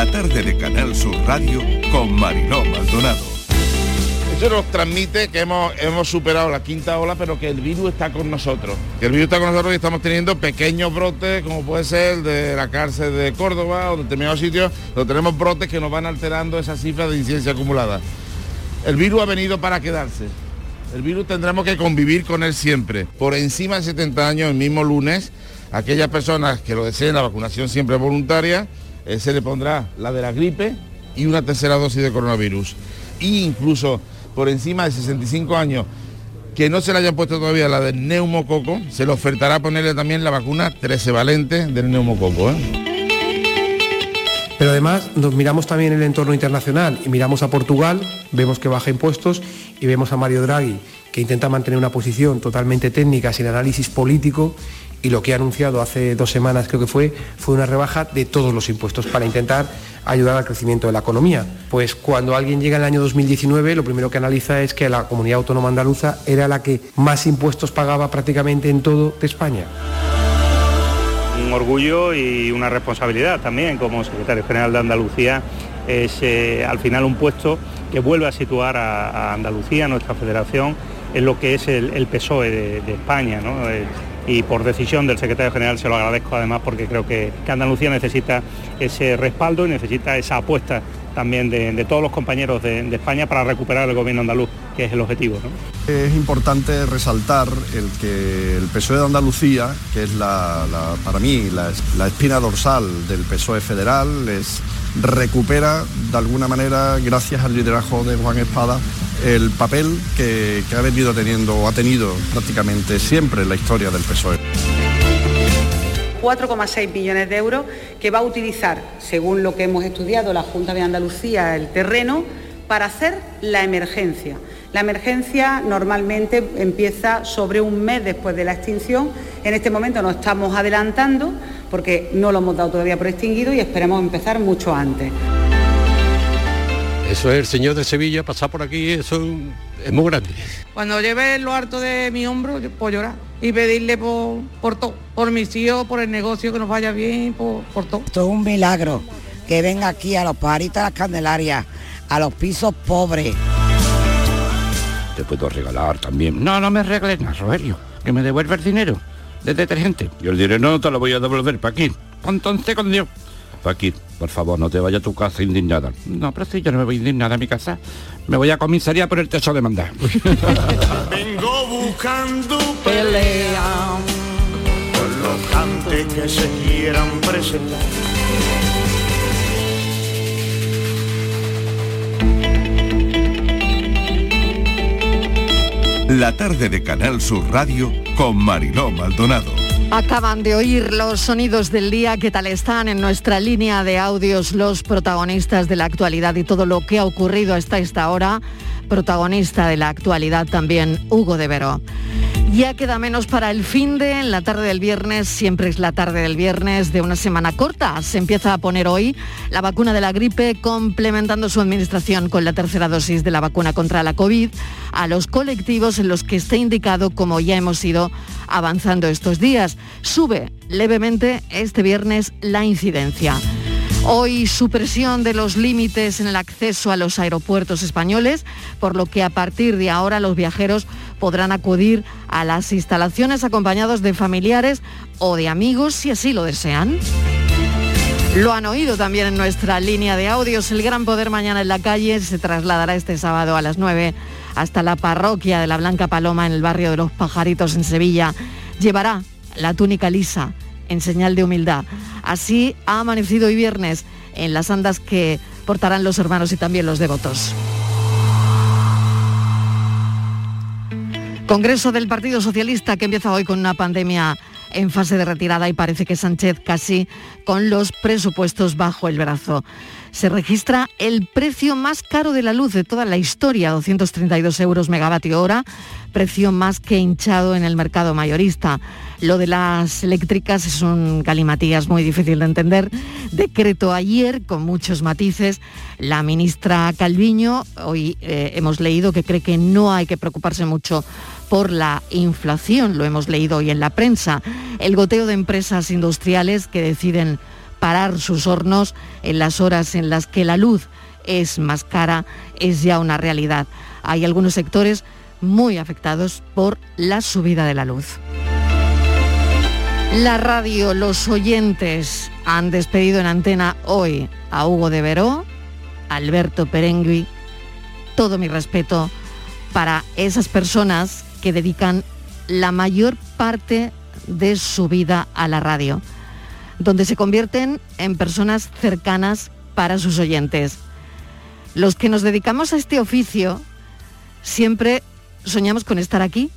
La tarde de Canal Sur Radio con Mariló Maldonado. Eso nos transmite que hemos, hemos superado la quinta ola, pero que el virus está con nosotros. Que el virus está con nosotros y estamos teniendo pequeños brotes, como puede ser de la cárcel de Córdoba o de determinados sitios, donde tenemos brotes que nos van alterando esa cifra de incidencia acumulada. El virus ha venido para quedarse. El virus tendremos que convivir con él siempre. Por encima de 70 años, el mismo lunes, aquellas personas que lo deseen, la vacunación siempre voluntaria, eh, se le pondrá la de la gripe y una tercera dosis de coronavirus. E incluso por encima de 65 años que no se le haya puesto todavía la del neumococo, se le ofertará ponerle también la vacuna 13 valente del neumococo. ¿eh? Pero además nos miramos también el entorno internacional y miramos a Portugal, vemos que baja impuestos y vemos a Mario Draghi que intenta mantener una posición totalmente técnica, sin análisis político y lo que ha anunciado hace dos semanas creo que fue, fue una rebaja de todos los impuestos para intentar ayudar al crecimiento de la economía. Pues cuando alguien llega en el año 2019, lo primero que analiza es que la comunidad autónoma andaluza era la que más impuestos pagaba prácticamente en todo de España un orgullo y una responsabilidad también como secretario general de Andalucía. Es eh, al final un puesto que vuelve a situar a, Andalucía, nuestra federación, en lo que es el, PSOE de, España. Y por decisión del secretario general se lo agradezco además porque creo que, Andalucía necesita ese respaldo y necesita esa apuesta también de, todos los compañeros de, España para recuperar el gobierno andaluz, que es el objetivo. Es importante resaltar el que el PSOE de Andalucía, que es la, para mí la, espina dorsal del PSOE federal, es, recupera de alguna manera, gracias al liderazgo de Juan Espada, el papel que, ha venido teniendo o ha tenido prácticamente siempre en la historia del PSOE. 4,6 millones de euros que va a utilizar, según lo que hemos estudiado la Junta de Andalucía, el terreno para hacer la emergencia. La emergencia normalmente empieza sobre un mes después de la extinción. En este momento nos estamos adelantando porque no lo hemos dado todavía por extinguido y esperemos empezar mucho antes. Eso es el señor de Sevilla, pasar por aquí, eso es muy grande. Cuando lleve lo harto de mi hombro, puedo llorar y pedirle por, por todo, por mis hijos, por el negocio, que nos vaya bien, por, por todo. Esto es un milagro, que venga aquí a los pajaritos de las Candelarias, a los pisos pobres. Te puedo regalar también. No, no me regales nada, Rogelio, que me devuelva el dinero de detergente. Yo el dinero no te lo voy a devolver, para aquí. Entonces con Dios. Aquí, por favor, no te vayas a tu casa indignada. No, pero si yo no me voy indignada a mi casa, me voy a comisaría por el techo de mandar. Vengo buscando pelea con los cantes que se quieran presentar. La tarde de Canal Sur Radio con Mariló Maldonado. Acaban de oír los sonidos del día. ¿Qué tal están en nuestra línea de audios los protagonistas de la actualidad y todo lo que ha ocurrido hasta esta hora? Protagonista de la actualidad también Hugo de Vero. Ya queda menos para el fin de, la tarde del viernes, siempre es la tarde del viernes de una semana corta. Se empieza a poner hoy la vacuna de la gripe, complementando su administración con la tercera dosis de la vacuna contra la COVID a los colectivos en los que esté indicado, como ya hemos ido avanzando estos días. Sube levemente este viernes la incidencia. Hoy supresión de los límites en el acceso a los aeropuertos españoles, por lo que a partir de ahora los viajeros podrán acudir a las instalaciones acompañados de familiares o de amigos si así lo desean. Lo han oído también en nuestra línea de audios. El Gran Poder mañana en la calle se trasladará este sábado a las 9 hasta la parroquia de la Blanca Paloma en el barrio de los Pajaritos en Sevilla. Llevará la túnica lisa en señal de humildad. Así ha amanecido hoy viernes en las andas que portarán los hermanos y también los devotos. Congreso del Partido Socialista que empieza hoy con una pandemia en fase de retirada y parece que Sánchez casi con los presupuestos bajo el brazo. Se registra el precio más caro de la luz de toda la historia, 232 euros megavatio hora, precio más que hinchado en el mercado mayorista. Lo de las eléctricas es un galimatías muy difícil de entender. Decreto ayer con muchos matices. La ministra Calviño, hoy eh, hemos leído que cree que no hay que preocuparse mucho por la inflación, lo hemos leído hoy en la prensa. El goteo de empresas industriales que deciden parar sus hornos en las horas en las que la luz es más cara, es ya una realidad. Hay algunos sectores muy afectados por la subida de la luz. La radio, los oyentes han despedido en antena hoy a Hugo de Veró, Alberto Perengui. Todo mi respeto para esas personas que dedican la mayor parte de su vida a la radio, donde se convierten en personas cercanas para sus oyentes. Los que nos dedicamos a este oficio siempre soñamos con estar aquí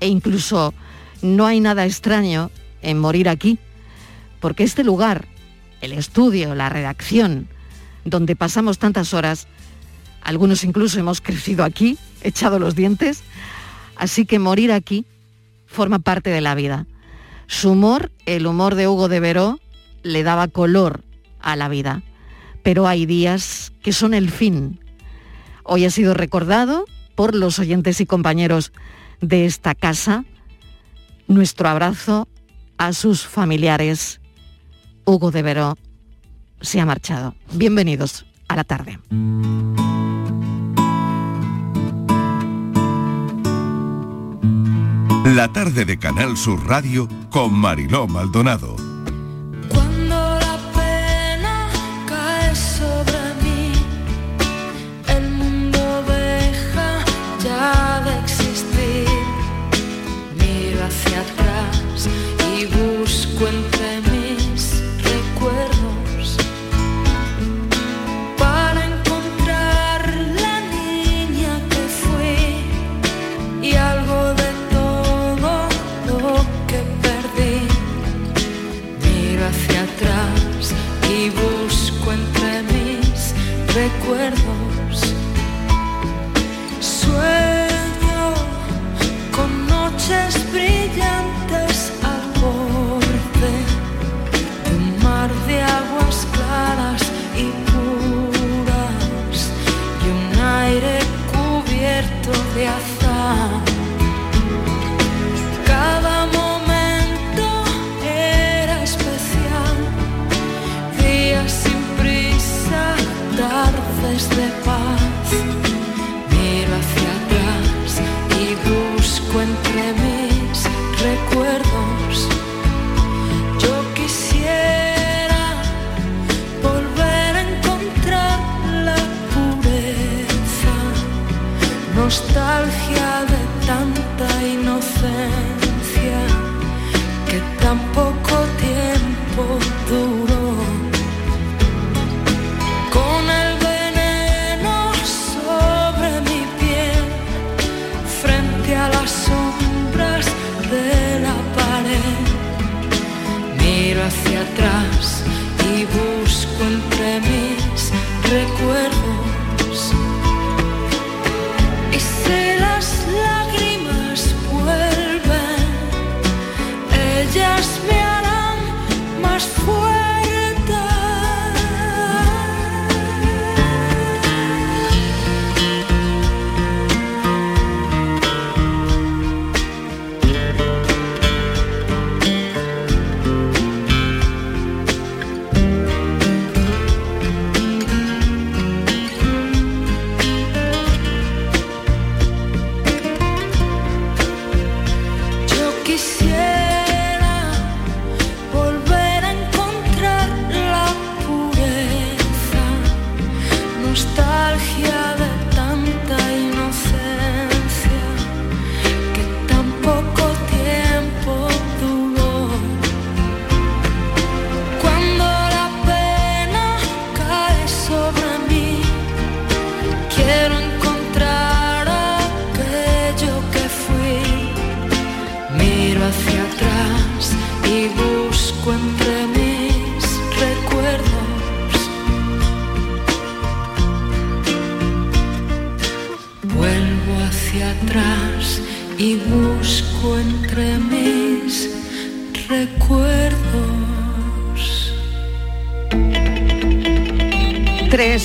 e incluso no hay nada extraño en morir aquí, porque este lugar, el estudio, la redacción, donde pasamos tantas horas, algunos incluso hemos crecido aquí, echado los dientes, así que morir aquí forma parte de la vida. Su humor, el humor de Hugo de Veró, le daba color a la vida, pero hay días que son el fin. Hoy ha sido recordado por los oyentes y compañeros de esta casa. Nuestro abrazo a sus familiares. Hugo de Veró se ha marchado. Bienvenidos a la tarde. La tarde de Canal Sur Radio con Mariló Maldonado. Cuando la pena cae sobre mí, el mundo deja ya de existir. Miro hacia atrás y busco entre recuerdos. Sueño con noches brillantes al borde de un mar de aguas claras y puras y un aire cubierto de azar.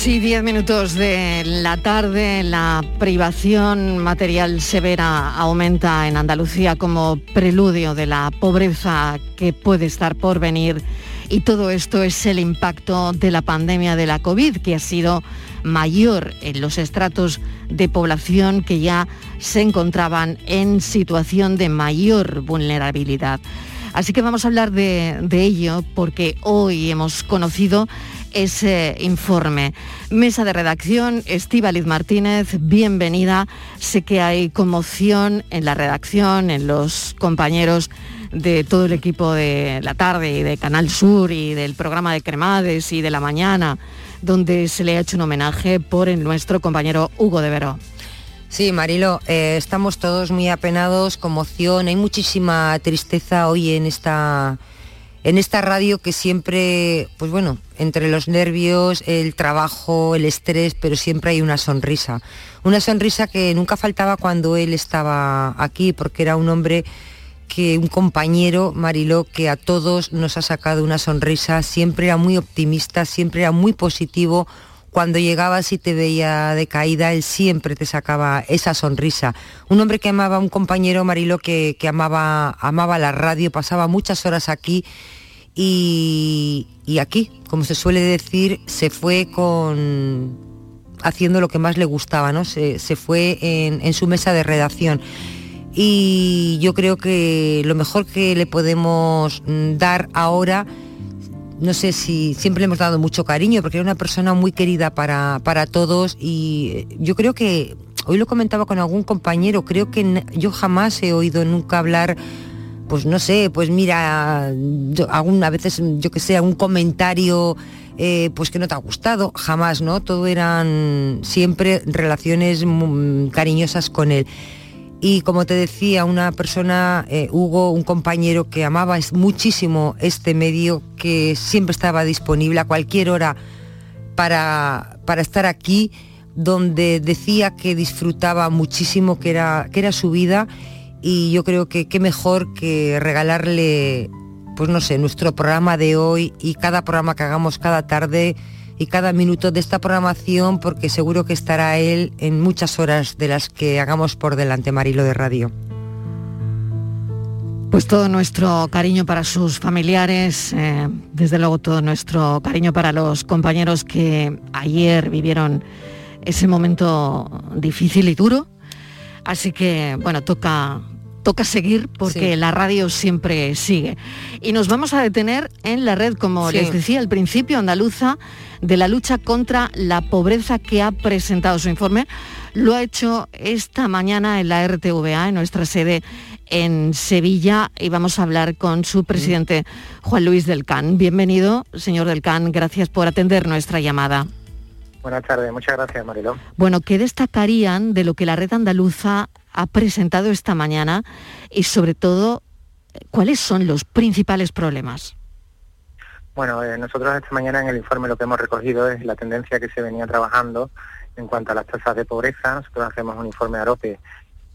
2 y 10 minutos de la tarde, la privación material severa aumenta en Andalucía como preludio de la pobreza que puede estar por venir y todo esto es el impacto de la pandemia de la COVID que ha sido mayor en los estratos de población que ya se encontraban en situación de mayor vulnerabilidad. Así que vamos a hablar de ello porque hoy hemos conocido ese informe. Mesa de redacción, Estíbaliz Martínez, bienvenida. Sé que hay conmoción en la redacción, en los compañeros de todo el equipo de la tarde y de Canal Sur y del programa de Cremades y de la mañana, donde se le ha hecho un homenaje por el nuestro compañero Hugo de Veró. Sí, Marilo, eh, estamos todos muy apenados, conmoción, hay muchísima tristeza hoy en esta en esta radio que siempre, pues bueno, entre los nervios, el trabajo, el estrés, pero siempre hay una sonrisa. Una sonrisa que nunca faltaba cuando él estaba aquí, porque era un hombre que, un compañero, Mariló, que a todos nos ha sacado una sonrisa, siempre era muy optimista, siempre era muy positivo, cuando llegabas y te veía de caída, él siempre te sacaba esa sonrisa. Un hombre que amaba, un compañero Marilo que, amaba, amaba la radio, pasaba muchas horas aquí y, aquí, como se suele decir, se fue con haciendo lo que más le gustaba, ¿no? Se, fue en, en su mesa de redacción y yo creo que lo mejor que le podemos mm, dar ahora no sé si siempre le hemos dado mucho cariño, porque era una persona muy querida para, para todos y yo creo que, hoy lo comentaba con algún compañero, creo que yo jamás he oído nunca hablar pues no sé, pues mira, alguna veces, yo que sé, algún comentario eh, pues que no te ha gustado, jamás, ¿no? Todo eran siempre relaciones cariñosas con él. Y como te decía, una persona, eh, Hugo, un compañero que amaba muchísimo este medio, que siempre estaba disponible a cualquier hora para, para estar aquí, donde decía que disfrutaba muchísimo, que era, que era su vida, y yo creo que qué mejor que regalarle, pues no sé, nuestro programa de hoy y cada programa que hagamos cada tarde y cada minuto de esta programación porque seguro que estará él en muchas horas de las que hagamos por delante Marilo de Radio. Pues todo nuestro cariño para sus familiares, eh, desde luego todo nuestro cariño para los compañeros que ayer vivieron ese momento difícil y duro. Así que, bueno, toca, toca seguir porque la radio siempre sigue. Y nos vamos a detener en la red, como les decía al principio, andaluza, de la lucha contra la pobreza que ha presentado su informe. Lo ha hecho esta mañana en la RTVA, en nuestra sede en Sevilla, y vamos a hablar con su presidente, Juan Luis del Can. Bienvenido, señor del Can, gracias por atender nuestra llamada. Buenas tardes, muchas gracias, Mariló. Bueno, ¿qué destacarían de lo que la red andaluza ha presentado esta mañana y sobre todo, cuáles son los principales problemas? Bueno, eh, nosotros esta mañana en el informe lo que hemos recogido es la tendencia que se venía trabajando en cuanto a las tasas de pobreza. Nosotros hacemos un informe AROPE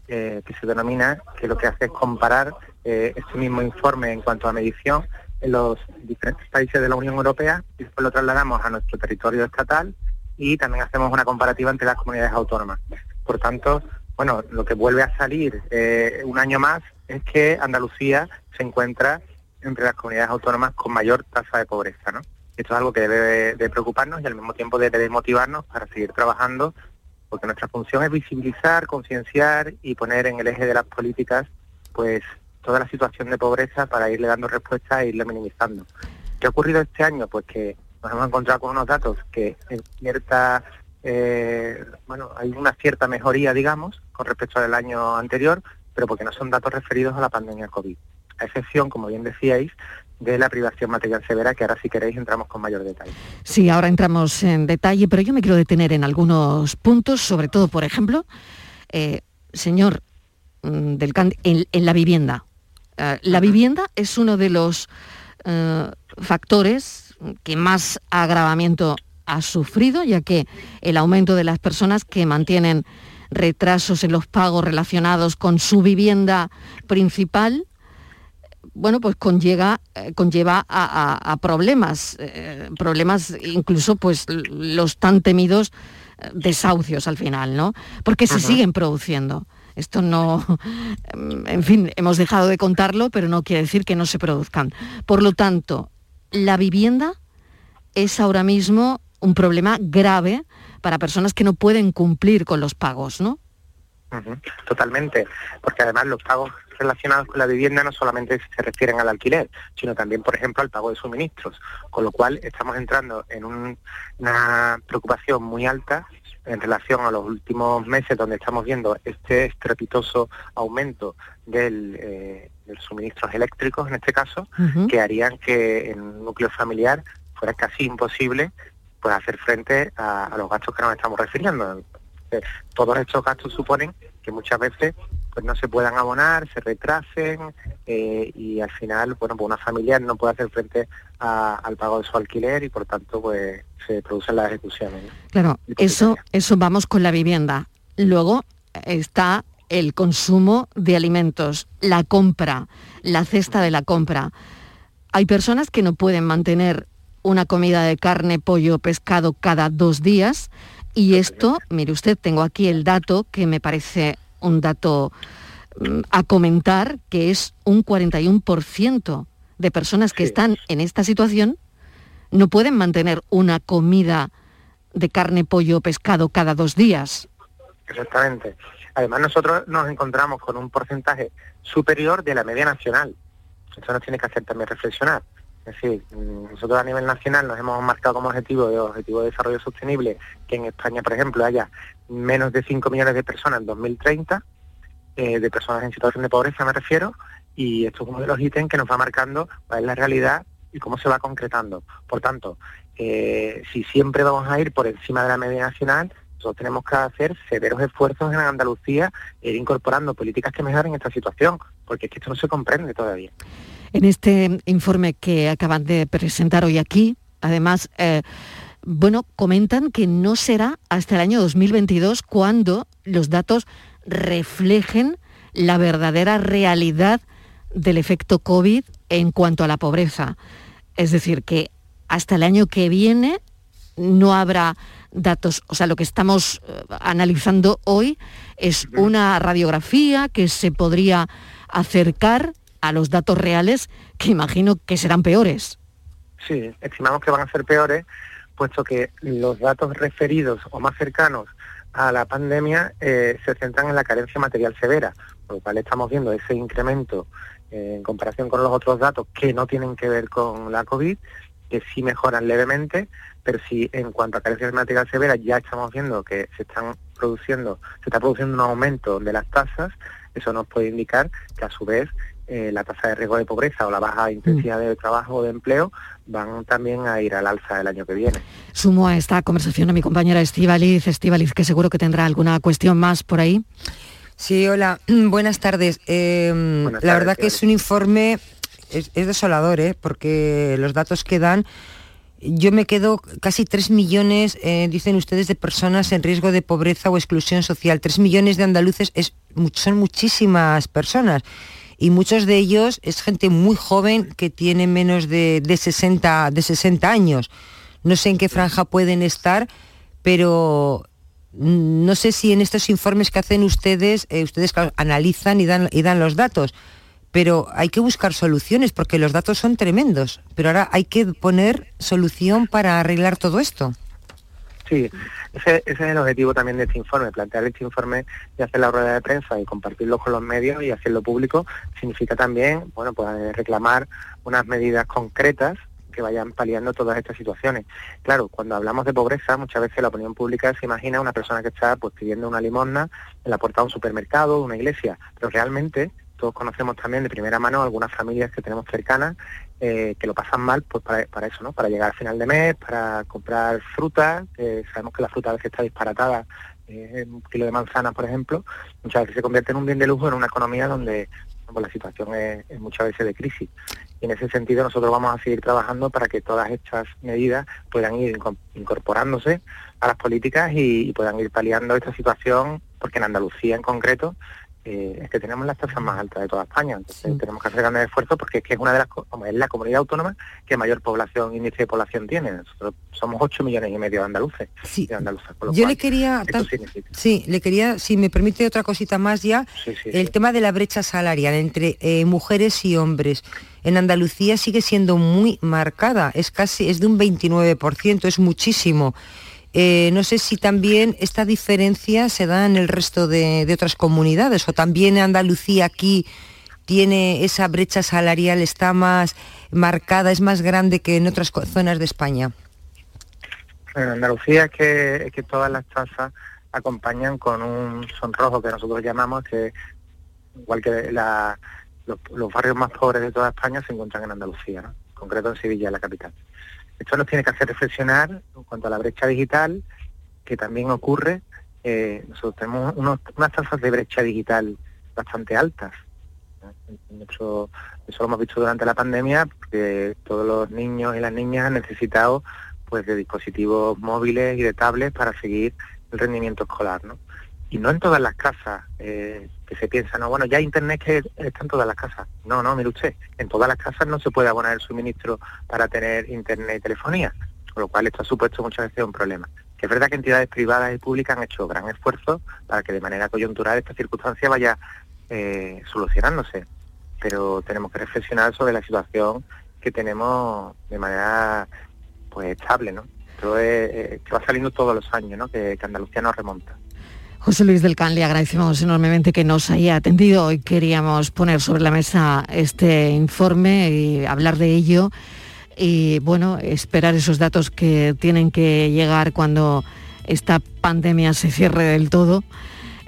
eh, que se denomina, que lo que hace es comparar eh, este mismo informe en cuanto a medición en los diferentes países de la Unión Europea y después lo trasladamos a nuestro territorio estatal y también hacemos una comparativa entre las comunidades autónomas. Por tanto, bueno, lo que vuelve a salir eh, un año más es que Andalucía se encuentra entre las comunidades autónomas con mayor tasa de pobreza, ¿no? Esto es algo que debe de preocuparnos y al mismo tiempo debe de motivarnos para seguir trabajando, porque nuestra función es visibilizar, concienciar y poner en el eje de las políticas, pues, toda la situación de pobreza para irle dando respuesta e irle minimizando. ¿Qué ha ocurrido este año? Pues que nos hemos encontrado con unos datos que en cierta eh, bueno, hay una cierta mejoría, digamos, con respecto al año anterior, pero porque no son datos referidos a la pandemia COVID. A excepción, como bien decíais, de la privación material severa, que ahora si queréis entramos con mayor detalle. Sí, ahora entramos en detalle, pero yo me quiero detener en algunos puntos, sobre todo, por ejemplo, eh, señor mm, del en, la vivienda. Eh, la vivienda es uno de los factores que más agravamiento ha sufrido, ya que el aumento de las personas que mantienen retrasos en los pagos relacionados con su vivienda principal bueno, pues conlleva, eh, conlleva a, a problemas, eh, problemas incluso pues los tan temidos eh, desahucios al final, ¿no? Porque se siguen produciendo. Esto no, en fin, hemos dejado de contarlo, pero no quiere decir que no se produzcan. Por lo tanto, la vivienda es ahora mismo un problema grave para personas que no pueden cumplir con los pagos, ¿no? Totalmente, porque además los pagos relacionados con la vivienda no solamente se refieren al alquiler, sino también, por ejemplo, al pago de suministros, con lo cual estamos entrando en un- una preocupación muy alta en relación a los últimos meses donde estamos viendo este estrepitoso aumento del, eh, de los suministros eléctricos, en este caso, que harían que en un núcleo familiar fuera casi imposible pues hacer frente a, a los gastos que nos estamos refiriendo. Eh, Todos estos gastos suponen que muchas veces pues no se puedan abonar, se retrasen eh, y al final, bueno, pues una familia no puede hacer frente a- al pago de su alquiler y por tanto pues se producen las ejecuciones. ¿no? Claro, eso, eso vamos con la vivienda. Luego está el consumo de alimentos, la compra, la cesta de la compra. Hay personas que no pueden mantener una comida de carne, pollo, pescado cada dos días y esto, mire usted, tengo aquí el dato que me parece un dato mm, a comentar, que es un 41% de personas que están en esta situación no pueden mantener una comida de carne, pollo, pescado cada dos días. Exactamente. Además nosotros nos encontramos con un porcentaje superior de la media nacional. Eso nos tiene que hacer también reflexionar. Es decir, nosotros a nivel nacional nos hemos marcado como objetivo de objetivo de desarrollo sostenible que en España, por ejemplo, haya menos de 5 millones de personas en 2030, eh, de personas en situación de pobreza me refiero, y esto es uno de los ítems que nos va marcando cuál es la realidad y cómo se va concretando. Por tanto, eh, si siempre vamos a ir por encima de la media nacional, nosotros tenemos que hacer severos esfuerzos en Andalucía e ir incorporando políticas que mejoren esta situación, porque es que esto no se comprende todavía. En este informe que acaban de presentar hoy aquí, además, eh, bueno, comentan que no será hasta el año 2022 cuando los datos reflejen la verdadera realidad del efecto COVID en cuanto a la pobreza. Es decir, que hasta el año que viene no habrá datos, o sea, lo que estamos eh, analizando hoy es una radiografía que se podría acercar a los datos reales que imagino que serán peores. Sí, estimamos que van a ser peores, puesto que los datos referidos o más cercanos a la pandemia eh, se centran en la carencia material severa, por lo cual estamos viendo ese incremento eh, en comparación con los otros datos que no tienen que ver con la COVID, que sí mejoran levemente, pero sí en cuanto a carencia material severa ya estamos viendo que se están produciendo, se está produciendo un aumento de las tasas, eso nos puede indicar que a su vez eh, la tasa de riesgo de pobreza o la baja intensidad de trabajo o de empleo van también a ir al alza el año que viene. Sumo a esta conversación a mi compañera Estivaliz, Estivaliz, que seguro que tendrá alguna cuestión más por ahí. Sí, hola, buenas tardes. Eh, Buenas la tardes, verdad que es un informe, es, es desolador, ¿eh? porque los datos que dan, yo me quedo casi 3 millones, eh, dicen ustedes, de personas en riesgo de pobreza o exclusión social. 3 millones de andaluces es, son muchísimas personas. Y muchos de ellos es gente muy joven que tiene menos de, de 60, de 60 años. No sé en qué franja pueden estar, pero Mm, no sé si en estos informes que hacen ustedes, eh, ustedes analizan y dan, y dan los datos, pero hay que buscar soluciones porque los datos son tremendos. Pero ahora hay que poner solución para arreglar todo esto. Sí, ese, ese es el objetivo también de este informe, plantear este informe y hacer la rueda de prensa y compartirlo con los medios y hacerlo público significa también, bueno, pues eh, reclamar unas medidas concretas que vayan paliando todas estas situaciones. Claro, cuando hablamos de pobreza, muchas veces la opinión pública se imagina una persona que está pues pidiendo una limosna en la puerta de un supermercado, de una iglesia, pero realmente todos conocemos también de primera mano algunas familias que tenemos cercanas eh, que lo pasan mal pues para, eso, ¿no? Para llegar al final de mes, para comprar fruta, que sabemos que la fruta a veces está disparatada, eh, un kilo de manzana, por ejemplo, muchas veces se convierte en un bien de lujo en una economía donde pues, la situación es, muchas veces de crisis. Y en ese sentido nosotros vamos a seguir trabajando para que todas estas medidas puedan ir inco- incorporándose a las políticas y, y puedan ir paliando esta situación, porque en Andalucía en concreto eh, es que tenemos las tasas más altas de toda España. Entonces tenemos que hacer grandes esfuerzos porque es que es una de las es la comunidad autónoma que mayor población, índice de población tiene. Nosotros somos 8 millones y medio de andaluces. de andaluzas, con lo Yo cual, le quería, tan- sí, le quería, si me permite otra cosita más ya, Sí, sí, el tema de la brecha salarial entre eh, mujeres y hombres. En Andalucía sigue siendo muy marcada, es casi, es de un 29%, es muchísimo. Eh, no sé si también esta diferencia se da en el resto de, otras comunidades o también Andalucía aquí tiene esa brecha salarial, está más marcada, es más grande que en otras zonas de España. En Andalucía es que, es que todas las tasas acompañan con un sonrojo que nosotros llamamos, que igual que la- los, los barrios más pobres de toda España se encuentran en Andalucía, ¿no? en concreto en Sevilla, la capital. Esto nos tiene que hacer reflexionar en cuanto a la brecha digital, que también ocurre. eh, nosotros tenemos unos- unas tasas de brecha digital bastante altas. eso lo hemos visto durante la pandemia, porque todos los niños y las niñas han necesitado pues de dispositivos móviles y de tablets para seguir el rendimiento escolar, ¿no? Y no en todas las casas eh, que se piensa, no, bueno, ya internet que está en todas las casas. No, no, mire usted, en todas las casas no se puede abonar el suministro para tener internet y telefonía, con lo cual esto ha supuesto muchas veces un problema. Que es verdad que entidades privadas y públicas han hecho gran esfuerzo para que de manera coyuntural esta circunstancia vaya eh, solucionándose, pero tenemos que reflexionar sobre la situación que tenemos de manera pues estable, ¿no? Esto es, eh, que va saliendo todos los años, ¿no? Que, que Andalucía nos remonta. José Luis del Can, le agradecemos enormemente que nos haya atendido. Hoy queríamos poner sobre la mesa este informe y hablar de ello y, bueno, esperar esos datos que tienen que llegar cuando esta pandemia se cierre del todo.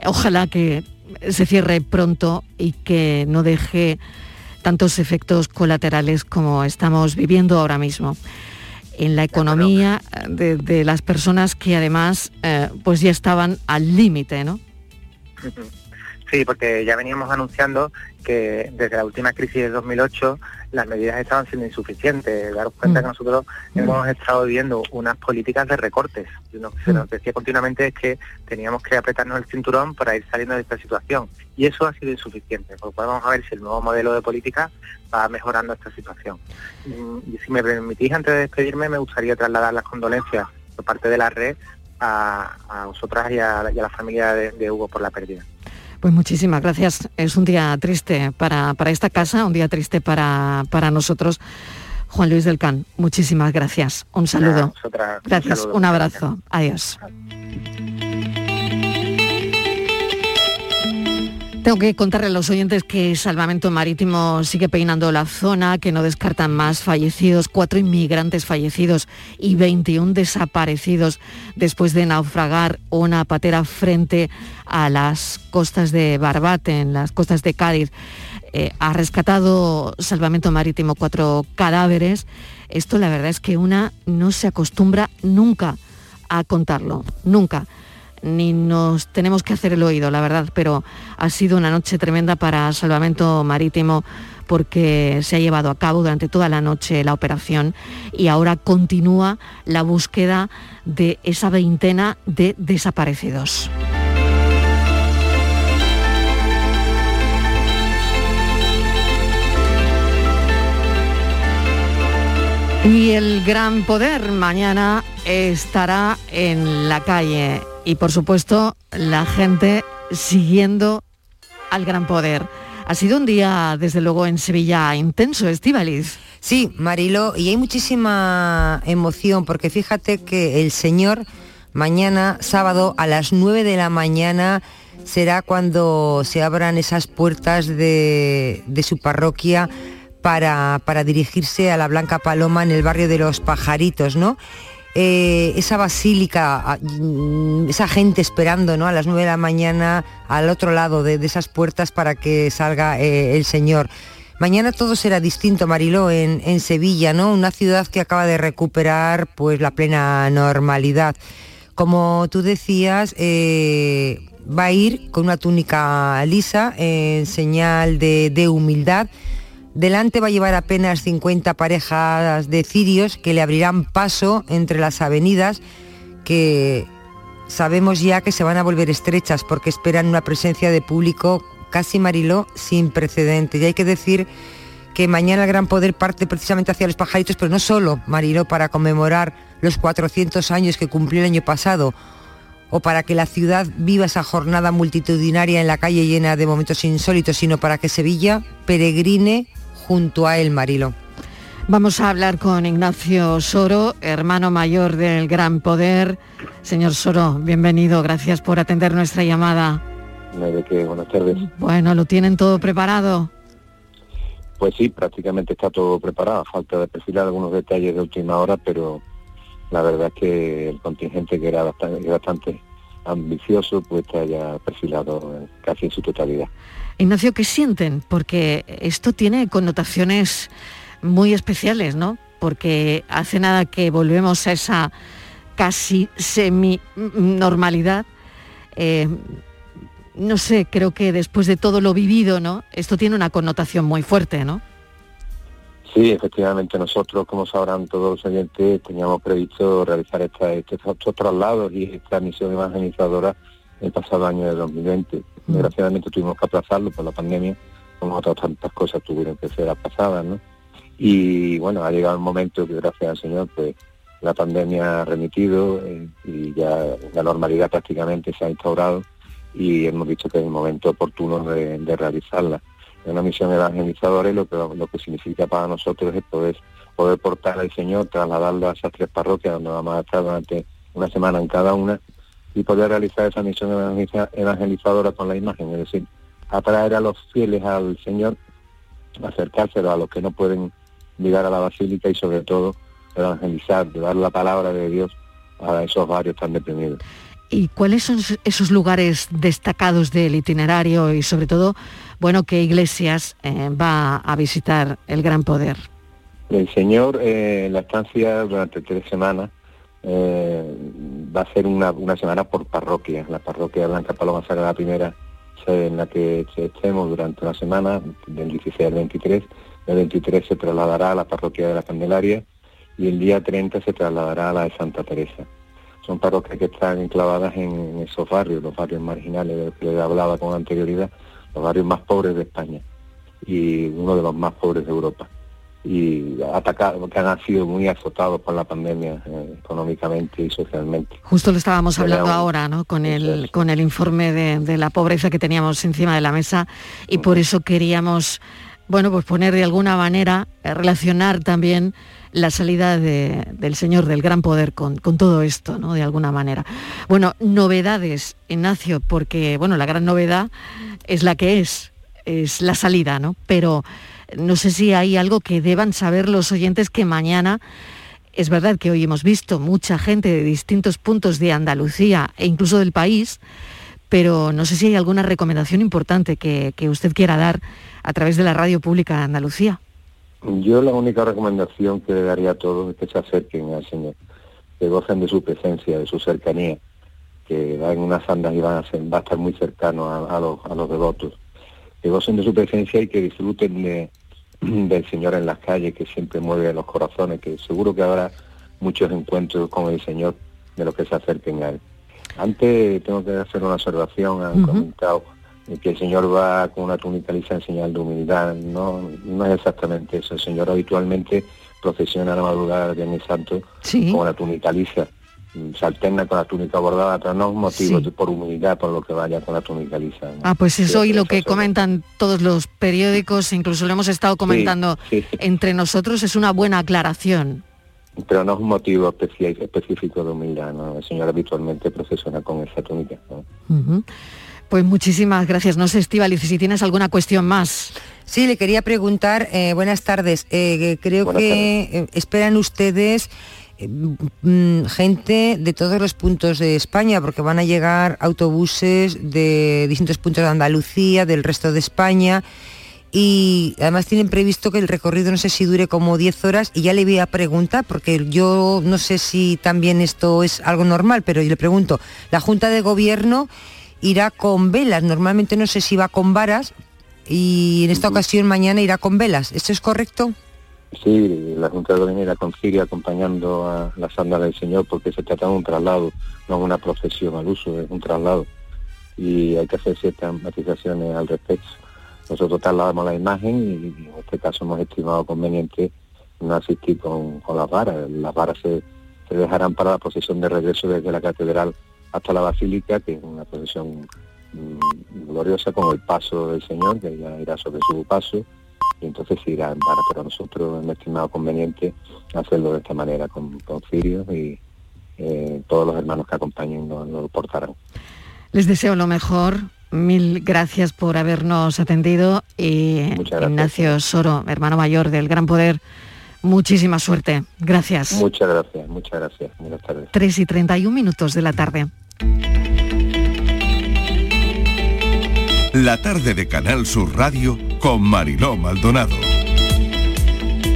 Ojalá que se cierre pronto y que no deje tantos efectos colaterales como estamos viviendo ahora mismo en la economía de, de las personas que además eh, pues ya estaban al límite, ¿no? Sí, porque ya veníamos anunciando que desde la última crisis de 2008 las medidas estaban siendo insuficientes. Daros cuenta que nosotros hemos estado viendo unas políticas de recortes. Y lo que se nos decía continuamente es que teníamos que apretarnos el cinturón para ir saliendo de esta situación. Y eso ha sido insuficiente. Por lo cual vamos a ver si el nuevo modelo de política va mejorando esta situación. Mm, Y si me permitís, antes de despedirme, me gustaría trasladar las condolencias por parte de la red a, a vosotras y a, y a la familia de- de Hugo por la pérdida. Pues muchísimas gracias. Es un día triste para, para esta casa, un día triste para, para nosotros. Juan Luis del Can, muchísimas gracias. Un saludo. Gracias, un abrazo. Adiós. Tengo que contarle a los oyentes que Salvamento Marítimo sigue peinando la zona, que no descartan más fallecidos, cuatro inmigrantes fallecidos y 21 desaparecidos después de naufragar una patera frente a las costas de Barbate, en las costas de Cádiz. Eh, ha rescatado Salvamento Marítimo cuatro cadáveres. Esto la verdad es que una no se acostumbra nunca a contarlo, nunca ni nos tenemos que hacer el oído, la verdad, pero ha sido una noche tremenda para Salvamento Marítimo porque se ha llevado a cabo durante toda la noche la operación y ahora continúa la búsqueda de esa veintena de desaparecidos. Y el gran poder mañana estará en la calle y por supuesto la gente siguiendo al gran poder. Ha sido un día, desde luego, en Sevilla intenso, Estíbaliz. Sí, Marilo, y hay muchísima emoción porque fíjate que el Señor mañana, sábado, a las 9 de la mañana, será cuando se abran esas puertas de, de su parroquia para, para dirigirse a la Blanca Paloma en el barrio de los Pajaritos, ¿no? Eh, esa basílica, a- mm, esa gente esperando ¿no? a las 9 de la mañana al otro lado de, esas puertas para que salga eh, el Señor. Mañana todo será distinto, Mariló, en, Sevilla, ¿no? Una ciudad que acaba de recuperar pues la plena normalidad. Como tú decías, eh, va a ir con una túnica lisa en señal de humildad. Delante va a llevar apenas 50 parejas de cirios que le abrirán paso entre las avenidas que sabemos ya que se van a volver estrechas porque esperan una presencia de público casi Mariló sin precedentes. Y hay que decir que mañana el Gran Poder parte precisamente hacia los pajaritos, pero no solo, Mariló, para conmemorar los 400 años que cumplió el año pasado, o para que la ciudad viva esa jornada multitudinaria en la calle llena de momentos insólitos, sino para que Sevilla peregrine junto a él, Marilo. Vamos a hablar con Ignacio Soro, hermano mayor del Gran Poder. Señor Soro, bienvenido, gracias por atender nuestra llamada. de qué, buenas tardes. Bueno, ¿lo tienen todo preparado? Pues sí, prácticamente está todo preparado. Falta de perfilar algunos detalles de última hora, pero la verdad es que el contingente que era bastante, ambicioso, pues está ya perfilado casi en su totalidad. Ignacio, ¿qué sienten? Porque esto tiene connotaciones muy especiales, ¿no? Porque hace nada que volvemos a esa casi semi-normalidad. Eh, no sé, creo que después de todo lo vivido, ¿no? Esto tiene una connotación muy fuerte, ¿no? Sí, efectivamente, nosotros, como sabrán todos los oyentes, teníamos previsto realizar esta, estos, traslados y esta misión evangelizadora el pasado año de 2020. Mm. Desgraciadamente tuvimos que aplazarlo por la pandemia, como otras tantas cosas tuvieron que ser aplazadas, ¿no? Y bueno, ha llegado el momento que gracias al Señor, pues la pandemia ha remitido eh, y ya la normalidad prácticamente se ha instaurado y hemos visto que es el momento oportuno de, realizarla. Una misión evangelizadora y lo que, lo que significa para nosotros es poder, poder portar al Señor, trasladarlo a esas tres parroquias donde vamos a estar durante una semana en cada una y poder realizar esa misión evangelizadora con la imagen, es decir, atraer a los fieles al Señor, acercárselo a los que no pueden llegar a la basílica y sobre todo evangelizar, llevar la palabra de Dios a esos barrios tan deprimidos. ¿Y cuáles son esos lugares destacados del itinerario y sobre todo, bueno, qué iglesias eh, va a visitar el Gran Poder? El Señor eh, la estancia durante tres semanas eh, va a ser una, semana por parroquia. La parroquia Blanca Paloma será la primera en la que estemos durante una semana, del 16 al 23. El 23 se trasladará a la parroquia de la Candelaria y el día 30 se trasladará a la de Santa Teresa son parroquias que están enclavadas en esos barrios, los barrios marginales de los que les hablaba con anterioridad, los barrios más pobres de España y uno de los más pobres de Europa. Y atacados, que han sido muy azotados por la pandemia eh, económicamente y socialmente. Justo lo estábamos hablando ahora, ¿no? Con el, con el informe de, de la pobreza que teníamos encima de la mesa y por eso queríamos, bueno, pues poner de alguna manera, eh, relacionar también la salida del Señor del Gran Poder con, todo esto. De alguna manera. Bueno, novedades, Ignacio, porque bueno, la gran novedad es la que es, es la salida, ¿no? Pero no sé si hay algo que deban saber los oyentes que mañana es verdad que hoy hemos visto mucha gente de distintos puntos de Andalucía e incluso del país, pero no sé si hay alguna recomendación importante que, que usted quiera dar a través de la radio pública de Andalucía. Yo la única recomendación que le daría a todos es que se acerquen al Señor, que gocen de su presencia, de su cercanía, que van en unas andas y van a, ser, va a estar muy cercano a, los, a los devotos, que gocen de su presencia y que disfruten de, del Señor en las calles, que siempre mueve los corazones, que seguro que habrá muchos encuentros con el Señor de los que se acerquen a Él. Antes tengo que hacer una observación, han comentado que el Señor va con una túnica lisa en señal de humildad. No, no es exactamente eso. El Señor habitualmente procesiona a la madrugada de mi santo con una túnica lisa. Se alterna con la túnica bordada, pero no es motivo por humildad por lo que vaya con la túnica lisa. Ah, pues eso y lo que comentan todos los periódicos, incluso lo hemos estado comentando entre nosotros, es una buena aclaración. Pero no es un motivo específico de humildad, ¿no? El Señor habitualmente procesiona con esa túnica. Pues muchísimas gracias. No sé, Estivaliz, si tienes alguna cuestión más. Sí, le quería preguntar, eh, buenas tardes, eh, creo que eh, esperan ustedes mm, gente de todos los puntos de España, porque van a llegar autobuses de distintos puntos de Andalucía, del resto de España, y además tienen previsto que el recorrido no sé si dure como 10 horas, y ya le voy a preguntar, porque yo no sé si también esto es algo normal, pero yo le pregunto, la Junta de Gobierno irá con velas. Normalmente no sé si va con varas y en esta ocasión mañana irá con velas. ¿Esto es correcto? Sí, la Junta de Gobierno irá con Siria acompañando a la sanda del Señor porque se trata de un traslado, no una procesión al uso, es un traslado. y hay que hacer ciertas matizaciones al respecto. Nosotros trasladamos la imagen y, en este caso hemos estimado conveniente no asistir con, con las varas. Las varas se, se dejarán para la procesión de regreso desde la catedral hasta la basílica, que es una procesión mm, gloriosa con el paso del Señor, que ya irá sobre su paso, y entonces se irá en vara. Pero nosotros hemos estimado conveniente hacerlo de esta manera, con, con cirios y eh, todos los hermanos que acompañen nos lo portarán. Les deseo lo mejor. Mil gracias por habernos atendido y Ignacio Soro, hermano mayor del Gran Poder, muchísima suerte. Gracias. Muchas gracias, muchas gracias. Buenas tardes. 3 y 31 minutos de la tarde. La tarde de Canal Sur Radio con Mariló Maldonado.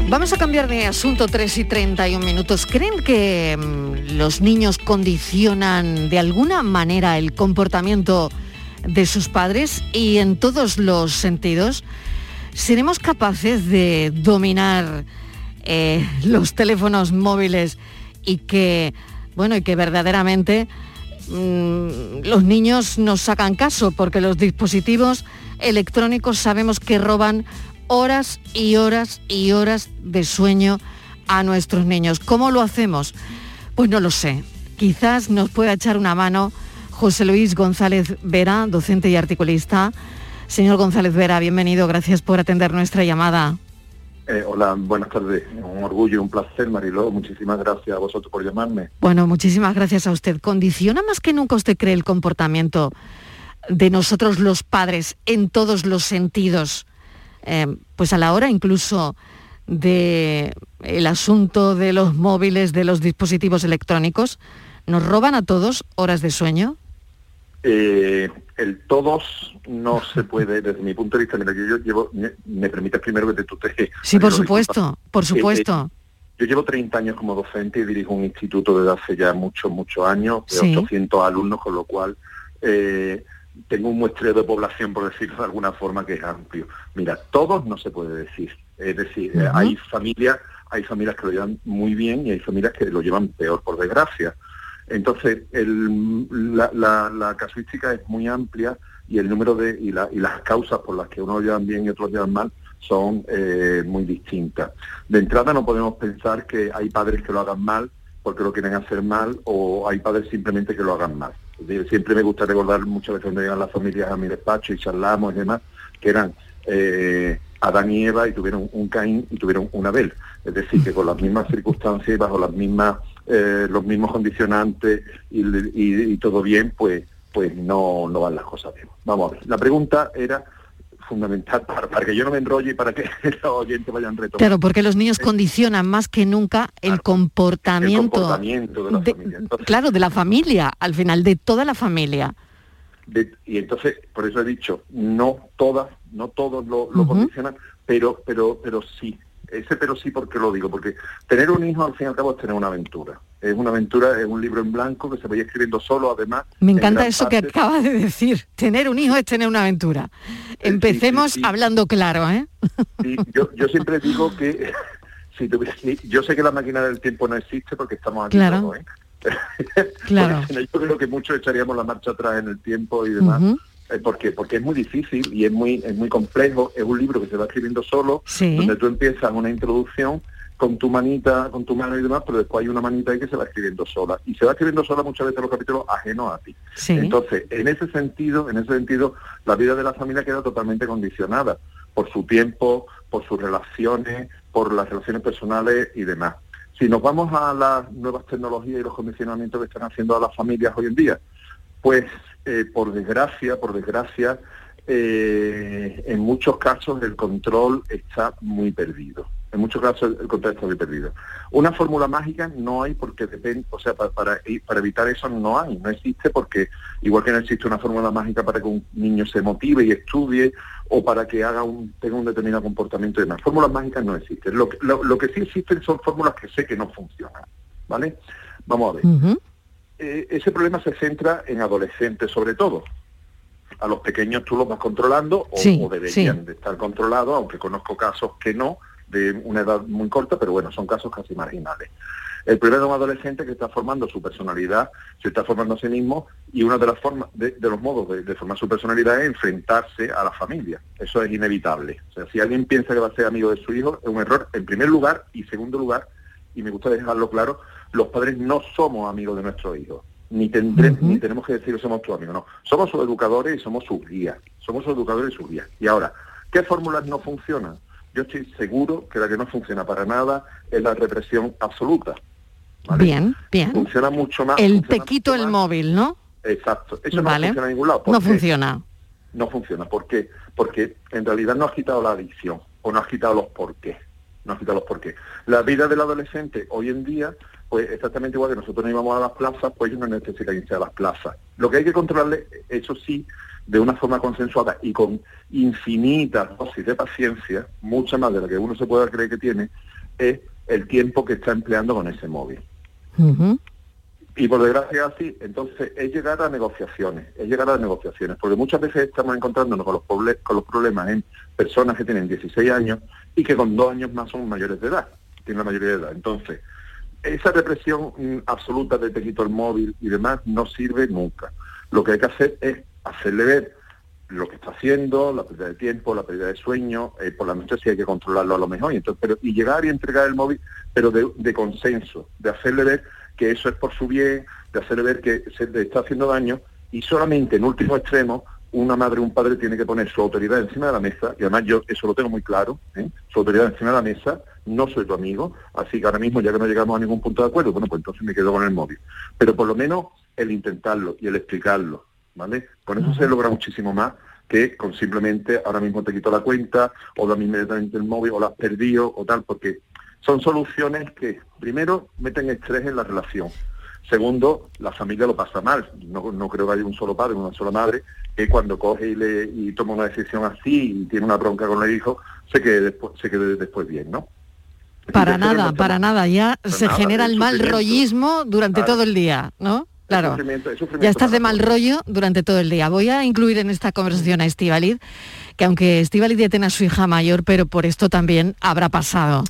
Vamos a cambiar de asunto 3 y 31 minutos. ¿Creen que mm, los niños condicionan de alguna manera el comportamiento de sus padres y en todos los sentidos? ¿Seremos capaces de dominar eh, los teléfonos móviles y que, bueno, y que verdaderamente mm, los niños nos sacan caso porque los dispositivos electrónicos sabemos que roban horas y horas y horas de sueño a nuestros niños. ¿Cómo lo hacemos? Pues no lo sé. Quizás nos pueda echar una mano José Luis González Vera, docente y articulista. Señor González Vera, bienvenido. Gracias por atender nuestra llamada. Eh, hola, buenas tardes. Un orgullo, un placer, Mariló. Muchísimas gracias a vosotros por llamarme. Bueno, muchísimas gracias a usted. ¿Condiciona más que nunca usted cree el comportamiento de nosotros los padres en todos los sentidos? Eh, pues a la hora incluso de el asunto de los móviles, de los dispositivos electrónicos, ¿nos roban a todos horas de sueño? Eh, el todos no se puede, desde mi punto de vista, mira, yo, llevo, me, permite primero que te tutee. Sí, por supuesto, por supuesto. Eh, yo llevo 30 años como docente y dirijo un instituto desde hace ya muchos, muchos años, de 800 alumnos, con lo cual tengo un muestreo de población, por decirlo de alguna forma, que es amplio. Mira, todos no se puede decir. Es decir, eh, hay familias, hay familias que lo llevan muy bien y hay familias que lo llevan peor, por desgracia. Entonces, la, casuística es muy amplia y el número de y, las causas por las que uno lo llevan bien y otros llevan mal son eh, muy distintas. De entrada no podemos pensar que hay padres que lo hagan mal porque lo quieren hacer mal o hay padres simplemente que lo hagan mal. Siempre me gusta recordar muchas veces cuando llegan las familias a mi despacho y charlamos y demás, que eran eh, Adán y Eva y tuvieron un Caín y tuvieron un Abel. Es decir, que con las mismas circunstancias y bajo las mismas, eh, los mismos condicionantes y, todo bien, pues, pues no, no van las cosas bien. Vamos a ver. La pregunta era fundamental para, que yo no me enrolle y para que los oyentes vayan retomando. Claro, porque los niños condicionan más que nunca el comportamiento, de la familia. claro, de la familia, al final, de toda la familia. y entonces, por eso he dicho, no todas, no todos lo, condicionan, pero, pero, pero sí, ese pero sí porque lo digo, porque tener un hijo al fin y al cabo es tener una aventura. Es una aventura, es un libro en blanco que se vaya escribiendo solo, además. Me encanta eso que acaba de decir. Tener un hijo es tener una aventura. Empecemos hablando claro, ¿eh? yo, siempre digo que si yo sé que la máquina del tiempo no existe porque estamos aquí claro. ¿eh? claro. yo creo que muchos echaríamos la marcha atrás en el tiempo y demás. Porque porque es muy difícil y es muy es muy complejo. Es un libro que se va escribiendo solo donde tú empiezas una introducción con tu manita con tu mano y demás pero después hay una manita ahí que se va escribiendo sola. Y se va escribiendo sola muchas veces los capítulos ajenos a ti. Entonces en ese sentido en ese sentido la vida de la familia queda totalmente condicionada por su tiempo por sus relaciones por las relaciones personales y demás. Si nos vamos a las nuevas tecnologías y los condicionamientos que están haciendo a las familias hoy en día pues eh, por desgracia, por desgracia, eh, en muchos casos el control está muy perdido. En muchos casos el control está muy perdido. Una fórmula mágica no hay porque depende, o sea, para, para, evitar eso no hay, no existe porque igual que no existe una fórmula mágica para que un niño se motive y estudie o para que haga un, tenga un determinado comportamiento y demás. Fórmulas mágicas no existen. Lo, que sí existen son fórmulas que sé que no funcionan. ¿Vale? Vamos a ver. Eh, ese problema se centra en adolescentes sobre todo. A los pequeños tú los vas controlando o, deberían de estar controlados, aunque conozco casos que no, de una edad muy corta, pero bueno, son casos casi marginales. El problema de un adolescente que está formando su personalidad, se está formando a sí mismo y una de las formas, de, los modos de, formar su personalidad es enfrentarse a la familia. Eso es inevitable. O sea, si alguien piensa que va a ser amigo de su hijo, es un error en primer lugar y segundo lugar, y me gusta dejarlo claro, los padres no somos amigos de nuestros hijos. Ni, tendré, ni tenemos que decir que somos tus amigos, no. Somos sus educadores y somos sus guías. Somos sus educadores y sus guías. Y ahora, ¿qué fórmulas no funcionan? Yo estoy seguro que la que no funciona para nada es la represión absoluta. Bien, bien. Funciona mucho más. El te quito el móvil, ¿no? Exacto. Eso no funciona en ningún lado. No funciona. No funciona. ¿Por qué? Porque en realidad no has quitado la adicción o no has quitado los por qué. No has quitado los por qué. La vida del adolescente hoy en día, pues exactamente igual que nosotros no íbamos a las plazas, pues ellos no necesitan irse a las plazas. Lo que hay que controlarle, eso sí, de una forma consensuada y con infinitas dosis de paciencia, mucha más de la que uno se pueda creer que tiene, es el tiempo que está empleando con ese móvil. Y por desgracia así, entonces es llegar a negociaciones, es llegar a negociaciones, porque muchas veces estamos encontrándonos con los, con los problemas en personas que tienen 16 años y que con dos años más son mayores de edad, tienen la mayoría de edad. Entonces, esa represión mm, absoluta de te quito móvil y demás no sirve nunca. Lo que hay que hacer es hacerle ver lo que está haciendo, la pérdida de tiempo, la pérdida de sueño, eh, por la noche sí hay que controlarlo a lo mejor, y, entonces, pero, y llegar y entregar el móvil, pero de, consenso, de hacerle ver que eso es por su bien, de hacerle ver que se le está haciendo daño, y solamente en último extremo, una madre o un padre tiene que poner su autoridad encima de la mesa, y además yo eso lo tengo muy claro, ¿eh? su autoridad encima de la mesa, no soy tu amigo, así que ahora mismo ya que no llegamos a ningún punto de acuerdo, bueno, pues entonces me quedo con el móvil. Pero por lo menos el intentarlo y el explicarlo, ¿vale? Con eso se logra muchísimo más que con simplemente ahora mismo te quito la cuenta o dame inmediatamente el móvil o la has perdido o tal, porque son soluciones que primero meten estrés en la relación. Segundo, la familia lo pasa mal. No, no creo que haya un solo padre, una sola madre, que cuando coge y, le, y toma una decisión así y tiene una bronca con el hijo, se quede después, se quede después bien, ¿no? Para nada, para nada. Ya se genera el mal rollismo durante todo el día, ¿no? Claro. ya estás de mal rollo durante todo el día. Voy a incluir en esta conversación a Estivaliz, que aunque Estivaliz ya tiene a su hija mayor, pero por esto también habrá pasado.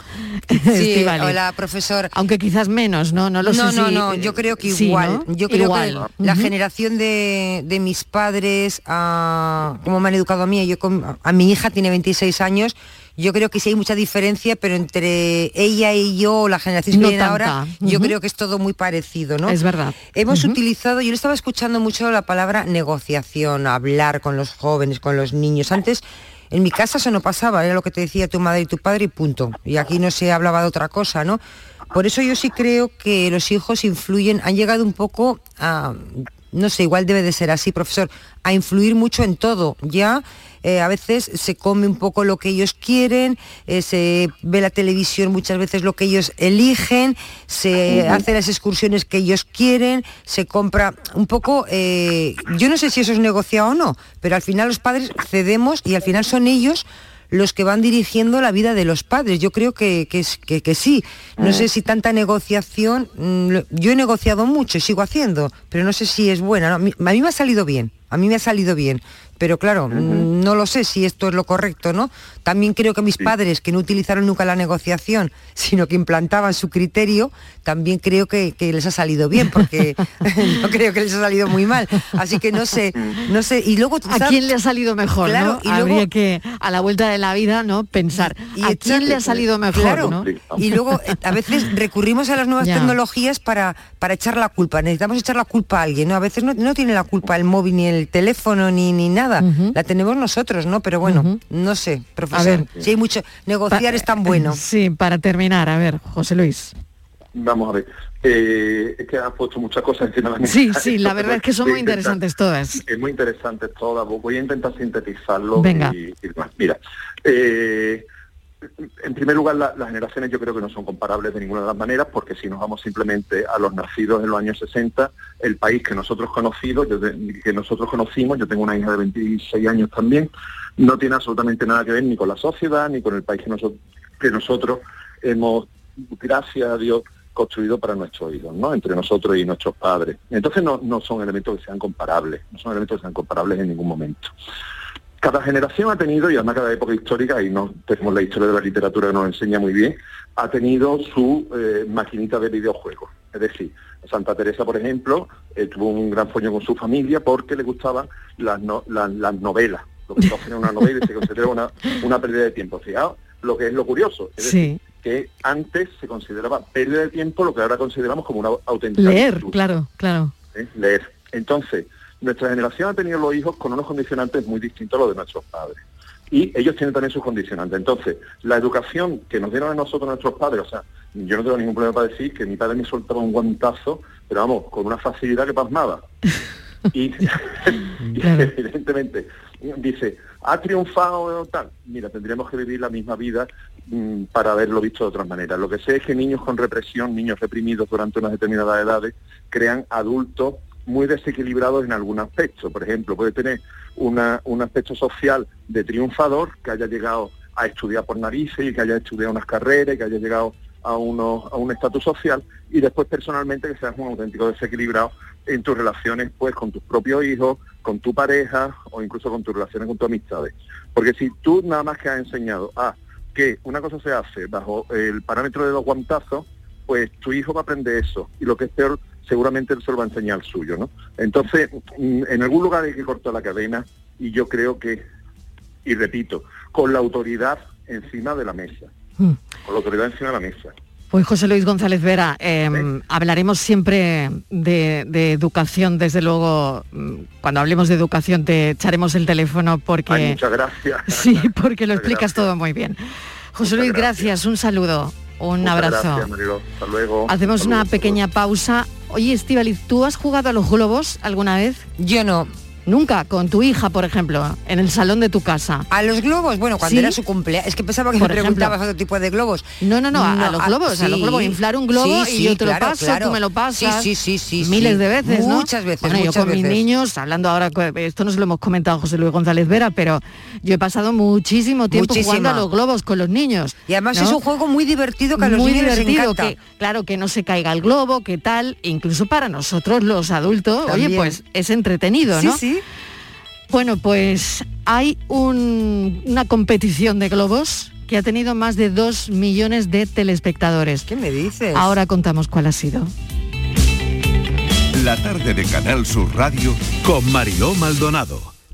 Sí, hola, profesor. Aunque quizás menos, ¿no? No lo no, No, no, yo creo que igual. Yo creo que la generación de, mis padres, ah, como me han educado a mí, yo a mi hija tiene 26 años, yo creo que sí hay mucha diferencia, pero entre ella y yo, la generación que viene ahora, yo creo que es todo muy parecido, ¿no? Es verdad. Hemos utilizado, yo le estaba escuchando mucho la palabra negociación, hablar con los jóvenes, con los niños. Antes en mi casa eso no pasaba, era lo que te decía tu madre y tu padre y punto. Y aquí no se hablaba de otra cosa, ¿no? Por eso yo sí creo que los hijos influyen, han llegado un poco a, no sé, igual debe de ser así, profesor, a influir mucho en todo. Ya eh, a veces se come un poco lo que ellos quieren, eh, se ve la televisión muchas veces lo que ellos eligen, se hace las excursiones que ellos quieren, se compra un poco, eh, yo no sé si eso es negociado o no, pero al final los padres cedemos y al final son ellos los que van dirigiendo la vida de los padres. Yo creo que, que, sí. No sé si tanta negociación, mm, yo he negociado mucho y sigo haciendo, pero no sé si es buena. A mí me ha salido bien, a mí me ha salido bien pero claro, no lo sé si esto es lo correcto, ¿no? También creo que mis padres, que no utilizaron nunca la negociación, sino que implantaban su criterio, también creo que, les ha salido bien, porque no creo que les ha salido muy mal. Así que no sé, no sé. Y luego ¿A quién le ha salido mejor? Claro, y Habría que a la vuelta de la vida, ¿no? Pensar y, a quién le ha salido mejor, ¿no? Y luego eh, a veces recurrimos a las nuevas tecnologías para, para echar la culpa. Necesitamos echar la culpa a alguien, ¿no? A veces no, no tiene la culpa el móvil, ni el teléfono, ni, ni nada la tenemos nosotros, ¿no? Pero bueno, no sé, profesor. A ver, si hay mucho, negociar es tan bueno. Sí, para terminar, a ver, José Luis. Vamos a ver. Eh, es que has puesto muchas cosas encima de la mesa. Sí, sí, la verdad es que son muy interesantes todas. Es muy interesante todas. Voy a intentar sintetizarlo. Venga. Mira, eh, en primer lugar, las generaciones yo creo que no son comparables de ninguna de las maneras, porque si nos vamos simplemente a los nacidos en los años 60, el país que nosotros conocidos, que nosotros conocimos, yo tengo una hija de 26 años también, no tiene absolutamente nada que ver ni con la sociedad, ni con el país que nosotros, que nosotros hemos, gracias a Dios, construido para nuestros hijos, ¿no? Entre nosotros y nuestros padres. Entonces no, no son elementos que sean comparables, no son elementos que sean comparables en ningún momento. Cada generación ha tenido, y además cada época histórica, y no tenemos la historia de la literatura que nos enseña muy bien, ha tenido su eh, maquinita de videojuegos. Es decir, Santa Teresa, por ejemplo, eh, tuvo un gran foño con su familia porque le gustaban las, las, novelas. Lo que es una novela y se considera una, una pérdida de tiempo. Fijaos lo que es lo curioso. Es decir, que antes se consideraba pérdida de tiempo lo que ahora consideramos como una auténtica Leer, claro, claro. Leer. Entonces, nuestra generación ha tenido los hijos con unos condicionantes muy distintos a los de nuestros padres. Y ellos tienen también sus condicionantes. Entonces, la educación que nos dieron a nosotros nuestros padres, o sea, yo no tengo ningún problema para decir que mi padre me soltaba un guantazo, pero vamos, con una facilidad que pasmaba. y, evidentemente, dice, ha triunfado tal. Mira, tendríamos que vivir la misma vida mm, para haberlo visto de otra manera. Lo que sé es que niños con represión, niños reprimidos durante unas determinadas edades, crean adultos muy desequilibrados en algún aspecto. Por ejemplo, puede tener una, un aspecto social de triunfador que haya llegado a estudiar por narices y que haya estudiado unas carreras que haya llegado a, uno, a un estatus social y después personalmente que seas un auténtico desequilibrado en tus relaciones pues con tus propios hijos, con tu pareja o incluso con tus relaciones con tus amistades. Porque si tú nada más que has enseñado a que una cosa se hace bajo el parámetro de dos guantazos, pues tu hijo va a aprender eso y lo que es peor seguramente él se lo va a enseñar al suyo, ¿no? Entonces, mm, en algún lugar hay que cortar la cadena y yo creo que, y repito, con la autoridad encima de la mesa. Hmm. Con la autoridad encima de la mesa. Pues José Luis González Vera, em, hablaremos siempre de, educación, desde luego, mm, cuando hablemos de educación te echaremos el teléfono porque... muchas gracias. Sí, porque lo explicas todo muy bien. José Luis, gracias. un saludo, un abrazo. Hasta luego. Hacemos una pequeña pausa. Oye, Estivaliz, ¿tú has jugado a los globos alguna vez? Yo no. Nunca, con tu hija, por ejemplo, en el salón de tu casa. ¿A los globos? Bueno, cuando era su cumpleaños. Es que pensaba que me preguntabas otro tipo de globos. No, no, no, a, los globos, a los globos. Inflar un globo y yo te lo paso, tú me lo pasas. Sí, sí, sí, Miles de veces, ¿no? Muchas veces, bueno, yo con mis niños, hablando ahora, esto no se lo hemos comentado José Luis González Vera, pero yo he pasado muchísimo tiempo jugando a los globos con los niños. Y además es un juego muy divertido que a los muy niños divertido, Que, claro, que no se caiga el globo, que tal, incluso para nosotros los adultos, oye, pues es entretenido, ¿no? Sí, sí. Bueno, pues hay una competición de globos que ha tenido más de dos millones de telespectadores. ¿Qué me dices? Ahora contamos cuál ha sido. La tarde de Canal Sur Radio con Mariló Maldonado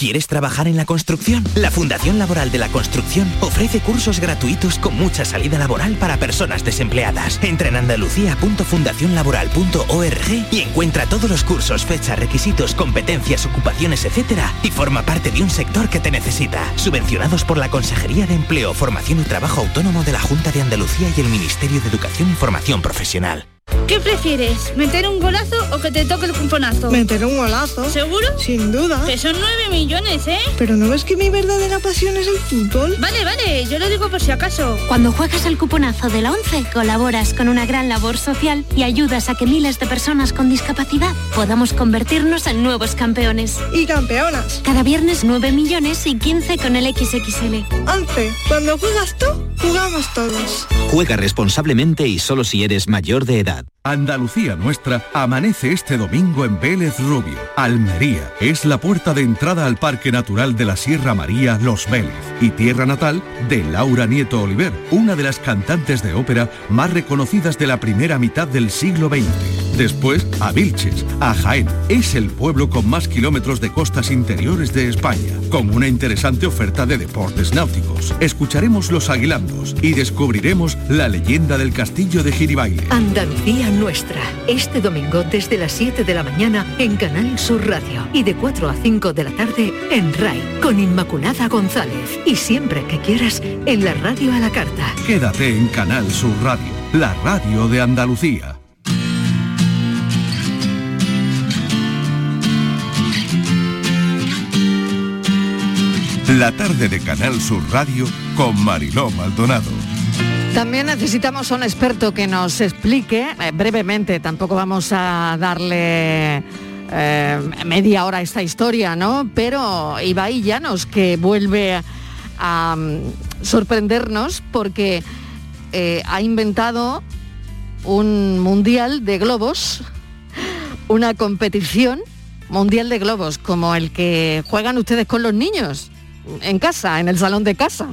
¿Quieres trabajar en la construcción? La Fundación Laboral de la Construcción ofrece cursos gratuitos con mucha salida laboral para personas desempleadas. Entra en andalucía.fundacionlaboral.org y encuentra todos los cursos, fechas, requisitos, competencias, ocupaciones, etc. y forma parte de un sector que te necesita. Subvencionados por la Consejería de Empleo, Formación y Trabajo Autónomo de la Junta de Andalucía y el Ministerio de Educación y Formación Profesional. ¿Qué prefieres? ¿Meter un golazo o que te toque el cuponazo? Meter un golazo. ¿Seguro? Sin duda. Que son 9 millones, ¿eh? Pero ¿no ves que mi verdadera pasión es el fútbol? Vale, vale, yo lo digo por si acaso. Cuando juegas el cuponazo de la 11, colaboras con una gran labor social y ayudas a que miles de personas con discapacidad podamos convertirnos en nuevos campeones. Y campeonas. Cada viernes 9 millones y 15 con el XXL. 11. Cuando juegas tú, jugamos todos. Juega responsablemente y solo si eres mayor de edad. that. Andalucía Nuestra amanece este domingo en Vélez Rubio. Almería es la puerta de entrada al Parque Natural de la Sierra María Los Vélez y tierra natal de Laura Nieto Oliver, una de las cantantes de ópera más reconocidas de la primera mitad del siglo XX. Después a Vilches, a Jaén. Es el pueblo con más kilómetros de costas interiores de España, con una interesante oferta de deportes náuticos. Escucharemos los aguilandos y descubriremos la leyenda del castillo de Giribaile. Andalucía Nuestra, este domingo desde las 7 de la mañana en Canal Sur Radio y de 4 a 5 de la tarde en RAI con Inmaculada González y siempre que quieras en la radio a la carta. Quédate en Canal Sur Radio, la radio de Andalucía. La tarde de Canal Sur Radio con Mariló Maldonado. También necesitamos a un experto que nos explique eh, brevemente, tampoco vamos a darle eh, media hora a esta historia, ¿no? Pero Ibai Llanos, que vuelve a mm, sorprendernos porque eh, ha inventado un mundial de globos, una competición mundial de globos, como el que juegan ustedes con los niños en casa, en el salón de casa,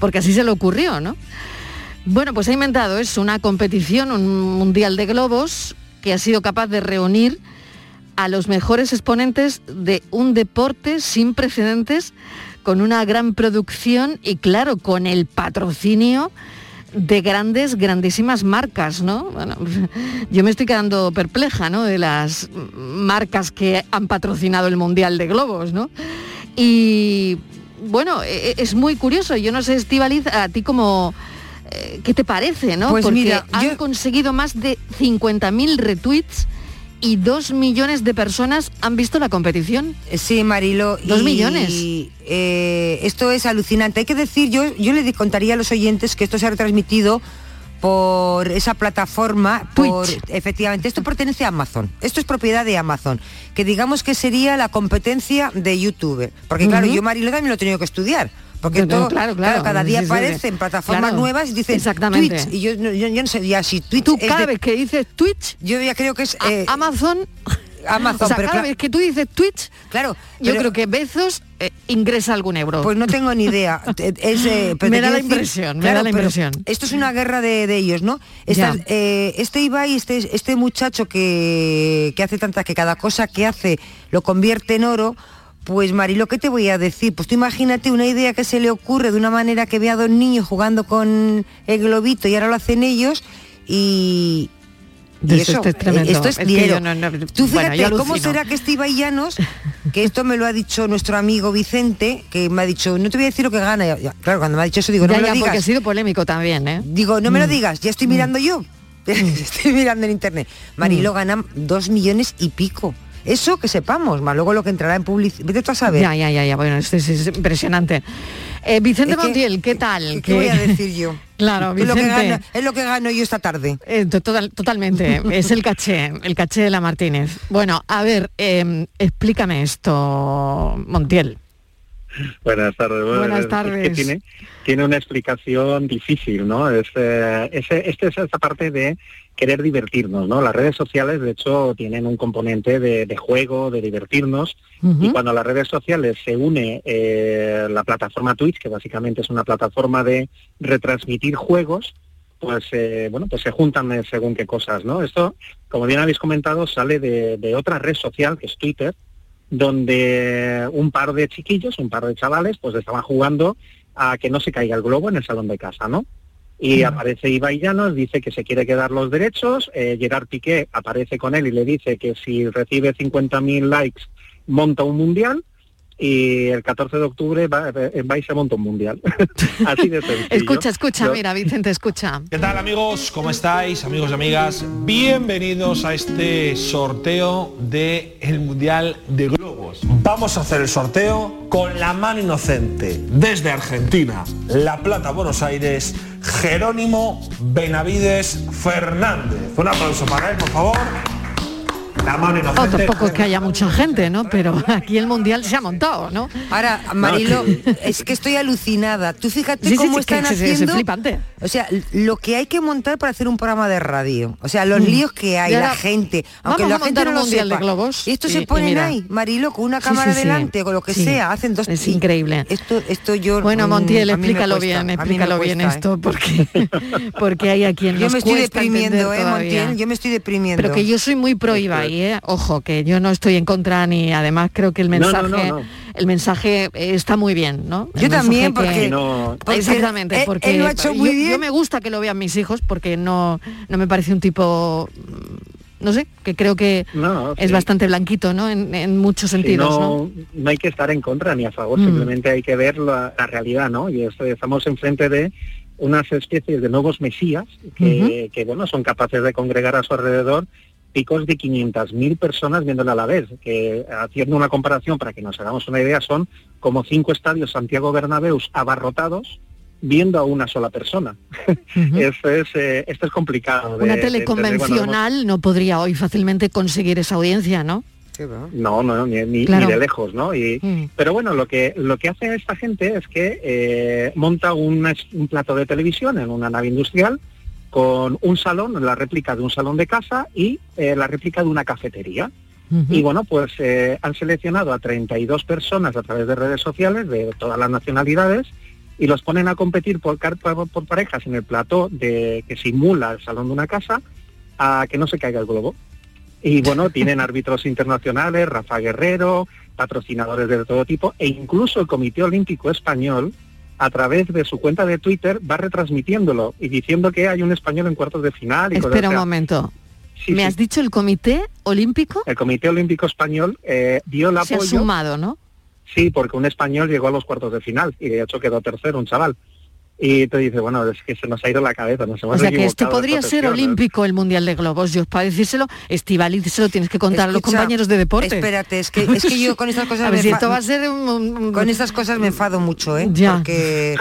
porque así se le ocurrió, ¿no? Bueno, pues ha inventado es una competición, un mundial de globos, que ha sido capaz de reunir a los mejores exponentes de un deporte sin precedentes, con una gran producción y claro, con el patrocinio de grandes, grandísimas marcas, ¿no? Bueno, yo me estoy quedando perpleja, ¿no? De las marcas que han patrocinado el Mundial de Globos, ¿no? Y bueno, e, e, es muy curioso. Yo no sé, Estivaliz, a ti como eh, ¿qué te parece, no? Pues Porque mira, han yo- conseguido más de 50.000 retweets y dos millones de personas han visto la competición. Sí, Marilo. Dos y, millones. eh, esto es alucinante. Hay que decir, yo, yo le contaría a los oyentes que esto se ha retransmitido por esa plataforma, por efectivamente, esto pertenece a Amazon, esto es propiedad de Amazon, que digamos que sería la competencia de YouTube, porque claro, yo Marilo también lo he tenido que estudiar, porque todo, claro, claro. cada día aparecen plataformas Claro, nuevas y dicen exactamente. tweets, y yo, yo, yo no sé ya si Twitch Tú cada vez que dices Twitch, yo ya creo que es eh, Amazon, Amazon, o sea, pero cada vez que tú dices Twitch, claro, yo creo que Bezos eh, ingresa algún euro. Pues no tengo ni idea. Es, eh, pero Me da la impresión, me da la impresión. Esto es una guerra de, de ellos, ¿no? Estas- eh, este Ibai, este, este muchacho que, que hace tantas, que cada cosa que hace lo convierte en oro, pues Marilo, ¿qué te voy a decir? Pues tú imagínate una idea que se le ocurre de una manera que ve a dos niños jugando con el globito y ahora lo hacen ellos y... y Esto- esto es tremendo. Esto es, dinero. yo no- no- Tú fíjate, ¿cómo será que este Ibai Llanos, que esto me lo ha dicho nuestro amigo Vicente, que me ha dicho, no te voy a decir lo que gana. Claro, cuando me ha dicho eso digo, no ya, me ya, lo porque ha digas. sido polémico también, ¿eh? Digo, no me lo Mm. digas, ya estoy mirando yo. estoy mirando en internet. Marilo Mm. gana dos millones y pico. Eso que sepamos, más luego lo que entrará en publicidad. Vete tú a saber. Ya, ya, ya, ya, bueno, esto es, es impresionante. Eh, Vicente Es que- Montiel, ¿qué tal? ¿Qué voy a decir yo? Claro, es, lo que Vicente. gano, es lo que gano yo esta tarde. Eh, to- total- totalmente, es el caché, el caché de la Martínez. Bueno, a ver, eh, explícame esto, Montiel. Buenas tardes. Bueno, Buenas es- es tardes. que tiene, tiene una explicación difícil, ¿no? Es, eh, ese, este es esta parte de querer divertirnos, ¿no? Las redes sociales, de hecho, tienen un componente de, de juego, de divertirnos, y cuando a las redes sociales se une eh, la plataforma Twitch, que básicamente es una plataforma de retransmitir juegos, pues eh, bueno, pues se juntan eh, según qué cosas, ¿no? Esto, como bien habéis comentado, sale de, de otra red social que es Twitter, donde un par de chiquillos, un par de chavales, pues estaban jugando a que no se caiga el globo en el salón de casa, ¿no? Y aparece Ibai Llanos, dice que se quiere quedar los derechos, eh, Gerard Piqué aparece con él y le dice que si recibe 50.000 likes monta un mundial y el 14 de octubre va, eh, va y se monta un mundial. Así de sencillo. Escucha, escucha, mira, Vicente, escucha. ¿Qué tal amigos? ¿Cómo estáis? Amigos y amigas, bienvenidos a este sorteo del el Mundial de Globos. Vamos a hacer el sorteo con la mano inocente desde Argentina, La Plata, Buenos Aires, Jerónimo Benavides Fernández. Un aplauso para él, por favor. La mano Oh, inocente. tampoco es que haya mucha gente, ¿no? Pero aquí el mundial se ha montado, ¿no? Ahora, Marilo, es que estoy alucinada. Tú fíjate Sí, cómo sí, que están es- es- es haciendo. flipante. O sea, lo que hay que montar para hacer un programa de radio. O sea, los Mm. líos que hay, la gente. Aunque vamos la a gente montar no un lo mundial de globos Y estos y- se ponen mira. ahí, Marilo, con una cámara sí, sí. delante o con lo que Sí. sea. Hacen dos. Es increíble. Esto, esto yo. Bueno, mm, Montiel, explícalo cuesta, bien, explícalo bien cuesta, ¿eh? esto, porque, porque hay a quien Yo nos me estoy deprimiendo, ¿eh. Montiel? Yo me estoy deprimiendo. Pero que yo soy muy pro Ibai, ¿eh? Ojo, que yo no estoy en contra ni además creo que el No, no, mensaje, no, no. el mensaje está muy bien, ¿no? El Yo también, porque- que- No. porque exactamente, él- porque él lo ha hecho muy yo, bien. yo me gusta que lo vean mis hijos porque no, no me parece un tipo mm, no sé, que creo que No, es sí. bastante blanquito, ¿no? En, en muchos sentidos, ¿no? no, no hay que estar en contra ni a favor, Mm. simplemente hay que ver la, la realidad, ¿no? Y esto- estamos enfrente de unas especies de nuevos mesías que, que, bueno, son capaces de congregar a su alrededor picos de 500.000 personas viéndole a la vez, que haciendo una comparación para que nos hagamos una idea son como cinco estadios Santiago Bernabéus abarrotados viendo a una sola persona. esto, es, eh, esto es complicado. de- Una de tele entender cuando vemos- convencional no podría hoy fácilmente conseguir esa audiencia, ¿no? No, no, ni, ni- Claro. ni de lejos, ¿no? Y, Mm. Pero bueno, lo que lo que hace esta gente es que eh, monta un plato de televisión en una nave industrial con un salón, la réplica de un salón de casa y eh, la réplica de una cafetería. Y bueno, pues eh, han seleccionado a 32 personas a través de redes sociales de todas las nacionalidades y los ponen a competir por, por, por parejas en el plató de que simula el salón de una casa a que no se caiga el globo. Y bueno, tienen árbitros internacionales, Rafa Guerrero, patrocinadores de todo tipo, e incluso el Comité Olímpico Español, a través de su cuenta de Twitter, va retransmitiéndolo y diciendo que hay un español en cuartos de final. Y Espera un momento. Sí, ¿Me sí. has dicho el Comité Olímpico? El Comité Olímpico Español eh, dio el Se ha apoyo. sumado, ¿no? Sí, porque un español llegó a los cuartos de final y de hecho quedó tercero, un chaval. Y te dice, bueno, es que se nos ha ido la cabeza, nos hemos O sea que de podría ser olímpico el Mundial de Globos. Yo para decírselo, Estivali, se lo tienes que contar a los compañeros de deporte. Espérate, es que, es que yo con estas cosas A ver si esto va a ser un- un- con estas cosas me enfado mucho, ¿eh? Ya. Porque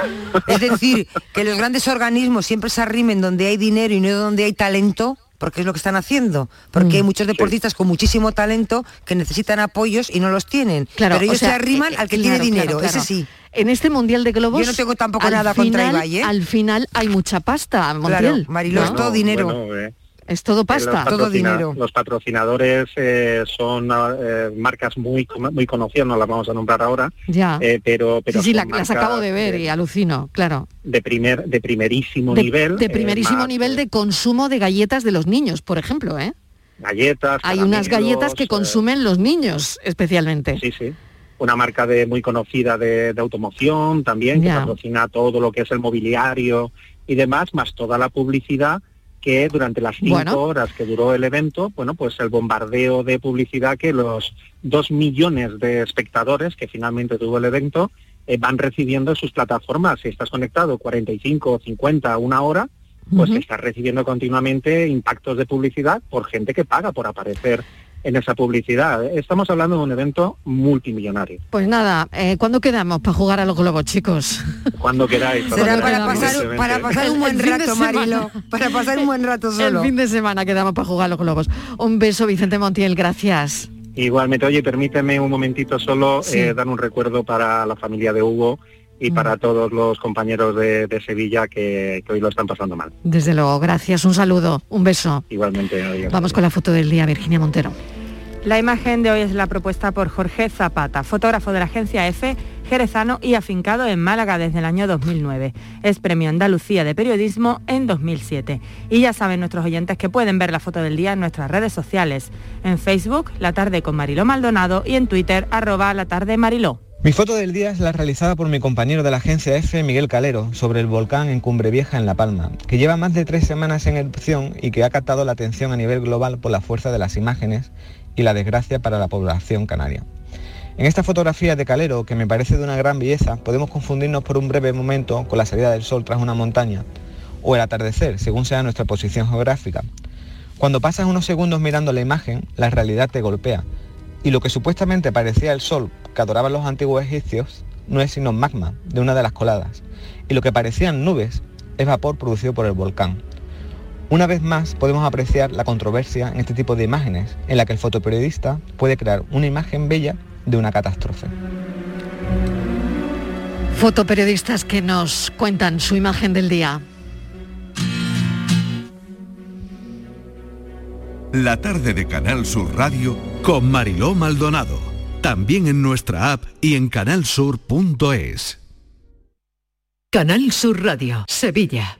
es decir, que los grandes organismos siempre se arrimen donde hay dinero y no donde hay talento. Porque es lo que están haciendo. Porque Mm. hay muchos deportistas con muchísimo talento que necesitan apoyos y no los tienen. Claro, Pero ellos o sea, se arriman eh, al que claro, tiene dinero, claro, claro. ese sí. En este Mundial de Globos... Yo no tengo tampoco al nada contra final- Ibai, ¿eh? Al final hay mucha pasta, Montiel. Mariló, es ¿no? todo dinero. Bueno, eh, Es todo pasta. Los, patrocina- los patrocinadores eh, son eh, marcas muy muy conocidas, no las vamos a nombrar ahora, Ya. eh, pero, pero sí, sí, son la- las acabo de ver y alucino, claro. de primer de primerísimo De, nivel. de primerísimo más, nivel de consumo de galletas de los niños, por ejemplo, ¿eh? galletas. Hay unas galletas que consumen los niños especialmente. Sí, sí. Una marca de muy conocida de, de automoción también, que patrocina todo lo que es el mobiliario y demás, más toda la publicidad que durante las cinco Bueno. horas que duró el evento, bueno, pues el bombardeo de publicidad que los dos millones de espectadores que finalmente tuvo el evento eh, van recibiendo en sus plataformas. Si estás conectado 45, 50, una hora, pues Ujú. estás recibiendo continuamente impactos de publicidad por gente que paga por aparecer en esa publicidad. Estamos hablando de un evento multimillonario. Pues nada, eh, ¿cuándo quedamos para jugar a los globos, chicos? Cuando queráis. Será para pasar, evidentemente. para pasar un buen rato. Marilo. Para pasar un buen rato solo. El fin de semana quedamos para jugar a los globos. Un beso, Vicente Montiel, gracias. Igualmente, oye, permíteme un momentito solo Sí. eh, dar un recuerdo para la familia de Hugo y para todos los compañeros de, de Sevilla que, que hoy lo están pasando mal. Desde luego, gracias, un saludo, un beso. Igualmente, adiós. Vamos con la foto del día, Virginia Montero. La imagen de hoy es la propuesta por Jorge Zapata, fotógrafo de la agencia EFE, jerezano y afincado en Málaga desde el año 2009. Es premio Andalucía de Periodismo en 2007. Y ya saben nuestros oyentes que pueden ver la foto del día en nuestras redes sociales. En Facebook, La Tarde con Mariló Maldonado y en Twitter, arroba La Tarde Mariló. Mi foto del día es la realizada por mi compañero de la agencia F, Miguel Calero, sobre el volcán en Cumbre Vieja en La Palma, que lleva más de tres semanas en erupción y que ha captado la atención a nivel global por la fuerza de las imágenes y la desgracia para la población canaria. En esta fotografía de Calero, que me parece de una gran belleza, podemos confundirnos por un breve momento con la salida del sol tras una montaña, o el atardecer, según sea nuestra posición geográfica. Cuando pasas unos segundos mirando la imagen, la realidad te golpea, y lo que supuestamente parecía el sol que adoraban los antiguos egipcios no es sino magma de una de las coladas, y lo que parecían nubes es vapor producido por el volcán. Una vez más podemos apreciar la controversia en este tipo de imágenes, en la que el fotoperiodista puede crear una imagen bella de una catástrofe. Fotoperiodistas que nos cuentan su imagen del día. La tarde de Canal Sur Radio con Mariló Maldonado. También en nuestra app y en canalsur.es. Canal Sur Radio, Sevilla.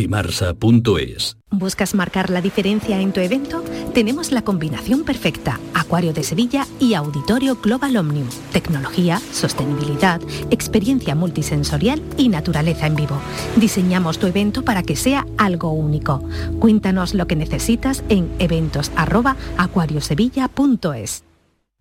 Dimarsa.es ¿Buscas marcar la diferencia en tu evento? Tenemos la combinación perfecta, Acuario de Sevilla y Auditorio Global Omnium. Tecnología, sostenibilidad, experiencia multisensorial y naturaleza en vivo. Diseñamos tu evento para que sea algo único. Cuéntanos lo que necesitas en eventos@acuariosevilla.es.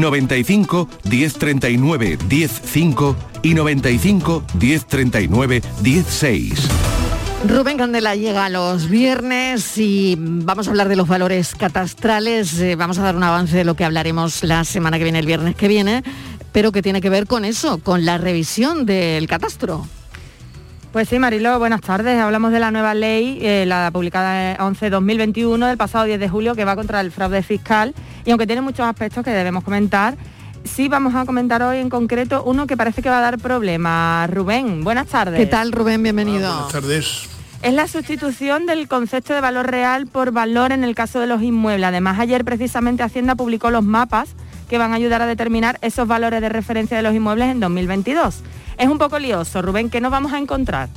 95 1039 105 y 95 1039 16. Rubén Candela llega los viernes y vamos a hablar de los valores catastrales. Eh, vamos a dar un avance de lo que hablaremos la semana que viene, el viernes que viene, pero que tiene que ver con eso, con la revisión del catastro. Pues sí, Mariló, buenas tardes. Hablamos de la nueva ley, eh, la publicada 11-2021 del pasado 10 de julio, que va contra el fraude fiscal. Y aunque tiene muchos aspectos que debemos comentar, sí vamos a comentar hoy en concreto uno que parece que va a dar problemas. Rubén, buenas tardes. ¿Qué tal, Rubén? Bienvenido. buenas tardes. Es la sustitución del concepto de valor real por valor en el caso de los inmuebles. Además, ayer precisamente Hacienda publicó los mapas que van a ayudar a determinar esos valores de referencia de los inmuebles en 2022. Es un poco lioso, Rubén, ¿qué nos vamos a encontrar?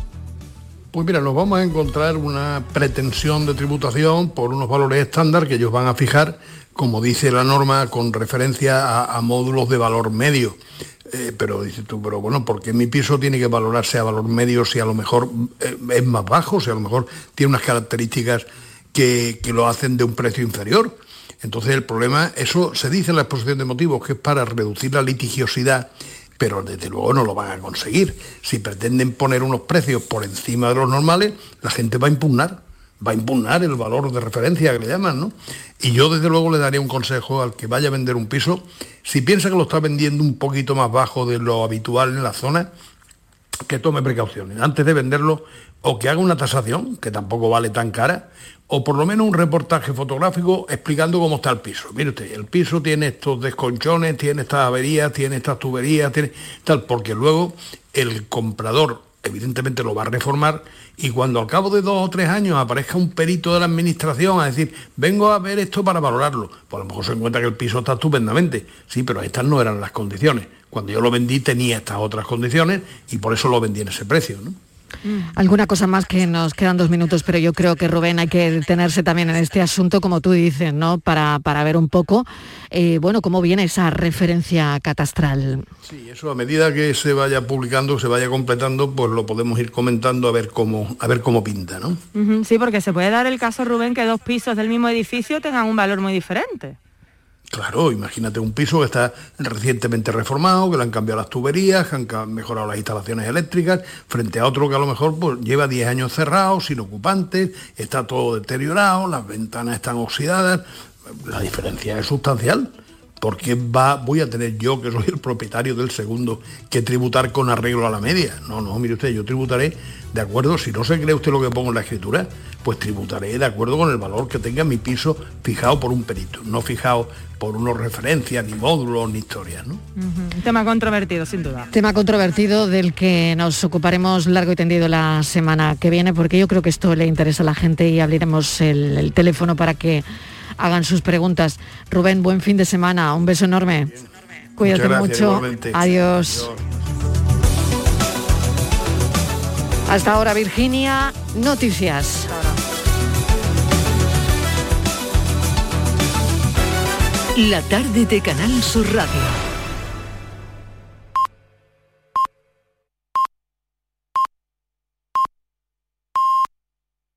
Pues mira, nos vamos a encontrar una pretensión de tributación por unos valores estándar que ellos van a fijar, como dice la norma, con referencia a, módulos de valor medio. Eh, pero dices tú, pero bueno, ¿por qué mi piso tiene que valorarse a valor medio si a lo mejor eh, es más bajo, si a lo mejor tiene unas características que lo hacen de un precio inferior? Entonces el problema, eso se dice en la exposición de motivos, que es para reducir la litigiosidad pero desde luego no lo van a conseguir. Si pretenden poner unos precios por encima de los normales, la gente va a impugnar, va a impugnar el valor de referencia que le llaman, ¿no? Y yo desde luego le daría un consejo al que vaya a vender un piso, si piensa que lo está vendiendo un poquito más bajo de lo habitual en la zona, que tome precauciones. Antes de venderlo, o que haga una tasación, que tampoco vale tan cara, o por lo menos un reportaje fotográfico explicando cómo está el piso. Mire usted, el piso tiene estos desconchones, tiene estas averías, tiene estas tuberías, tal, porque luego el comprador evidentemente lo va a reformar y cuando al cabo de dos o tres años aparezca un perito de la administración a decir, vengo a ver esto para valorarlo, pues a lo mejor se encuentra que el piso está estupendamente, sí, pero estas no eran las condiciones. Cuando yo lo vendí tenía estas otras condiciones y por eso lo vendí en ese precio, ¿no? Alguna cosa más que nos quedan dos minutos, pero yo creo que Rubén hay que detenerse también en este asunto, como tú dices, ¿no? Para, para ver un poco, eh, bueno, cómo viene esa referencia catastral. Sí, eso a medida que se vaya publicando, se vaya completando, pues lo podemos ir comentando a ver cómo, a ver cómo pinta, ¿no? Sí, porque se puede dar el caso, Rubén, que dos pisos del mismo edificio tengan un valor muy diferente. Claro, imagínate un piso que está recientemente reformado, que le han cambiado las tuberías, que han mejorado las instalaciones eléctricas, frente a otro que a lo mejor pues, lleva 10 años cerrado, sin ocupantes, está todo deteriorado, las ventanas están oxidadas. La diferencia es sustancial. ¿Por qué va, voy a tener yo, que soy el propietario del segundo, que tributar con arreglo a la media? No, no, mire usted, yo tributaré ¿de acuerdo? Si no se cree usted lo que pongo en la escritura, pues tributaré de acuerdo con el valor que tenga mi piso fijado por un perito, no fijado por unos referencias, ni módulos, ni historias. ¿no? Un tema controvertido, sin duda. Tema controvertido del que nos ocuparemos largo y tendido la semana que viene, porque yo creo que esto le interesa a la gente y abriremos el, el teléfono para que hagan sus preguntas. Rubén, buen fin de semana, un beso enorme. Cuídate gracias, mucho. igualmente. Adiós. Hasta ahora, Virginia, noticias. La tarde de Canal Sur Radio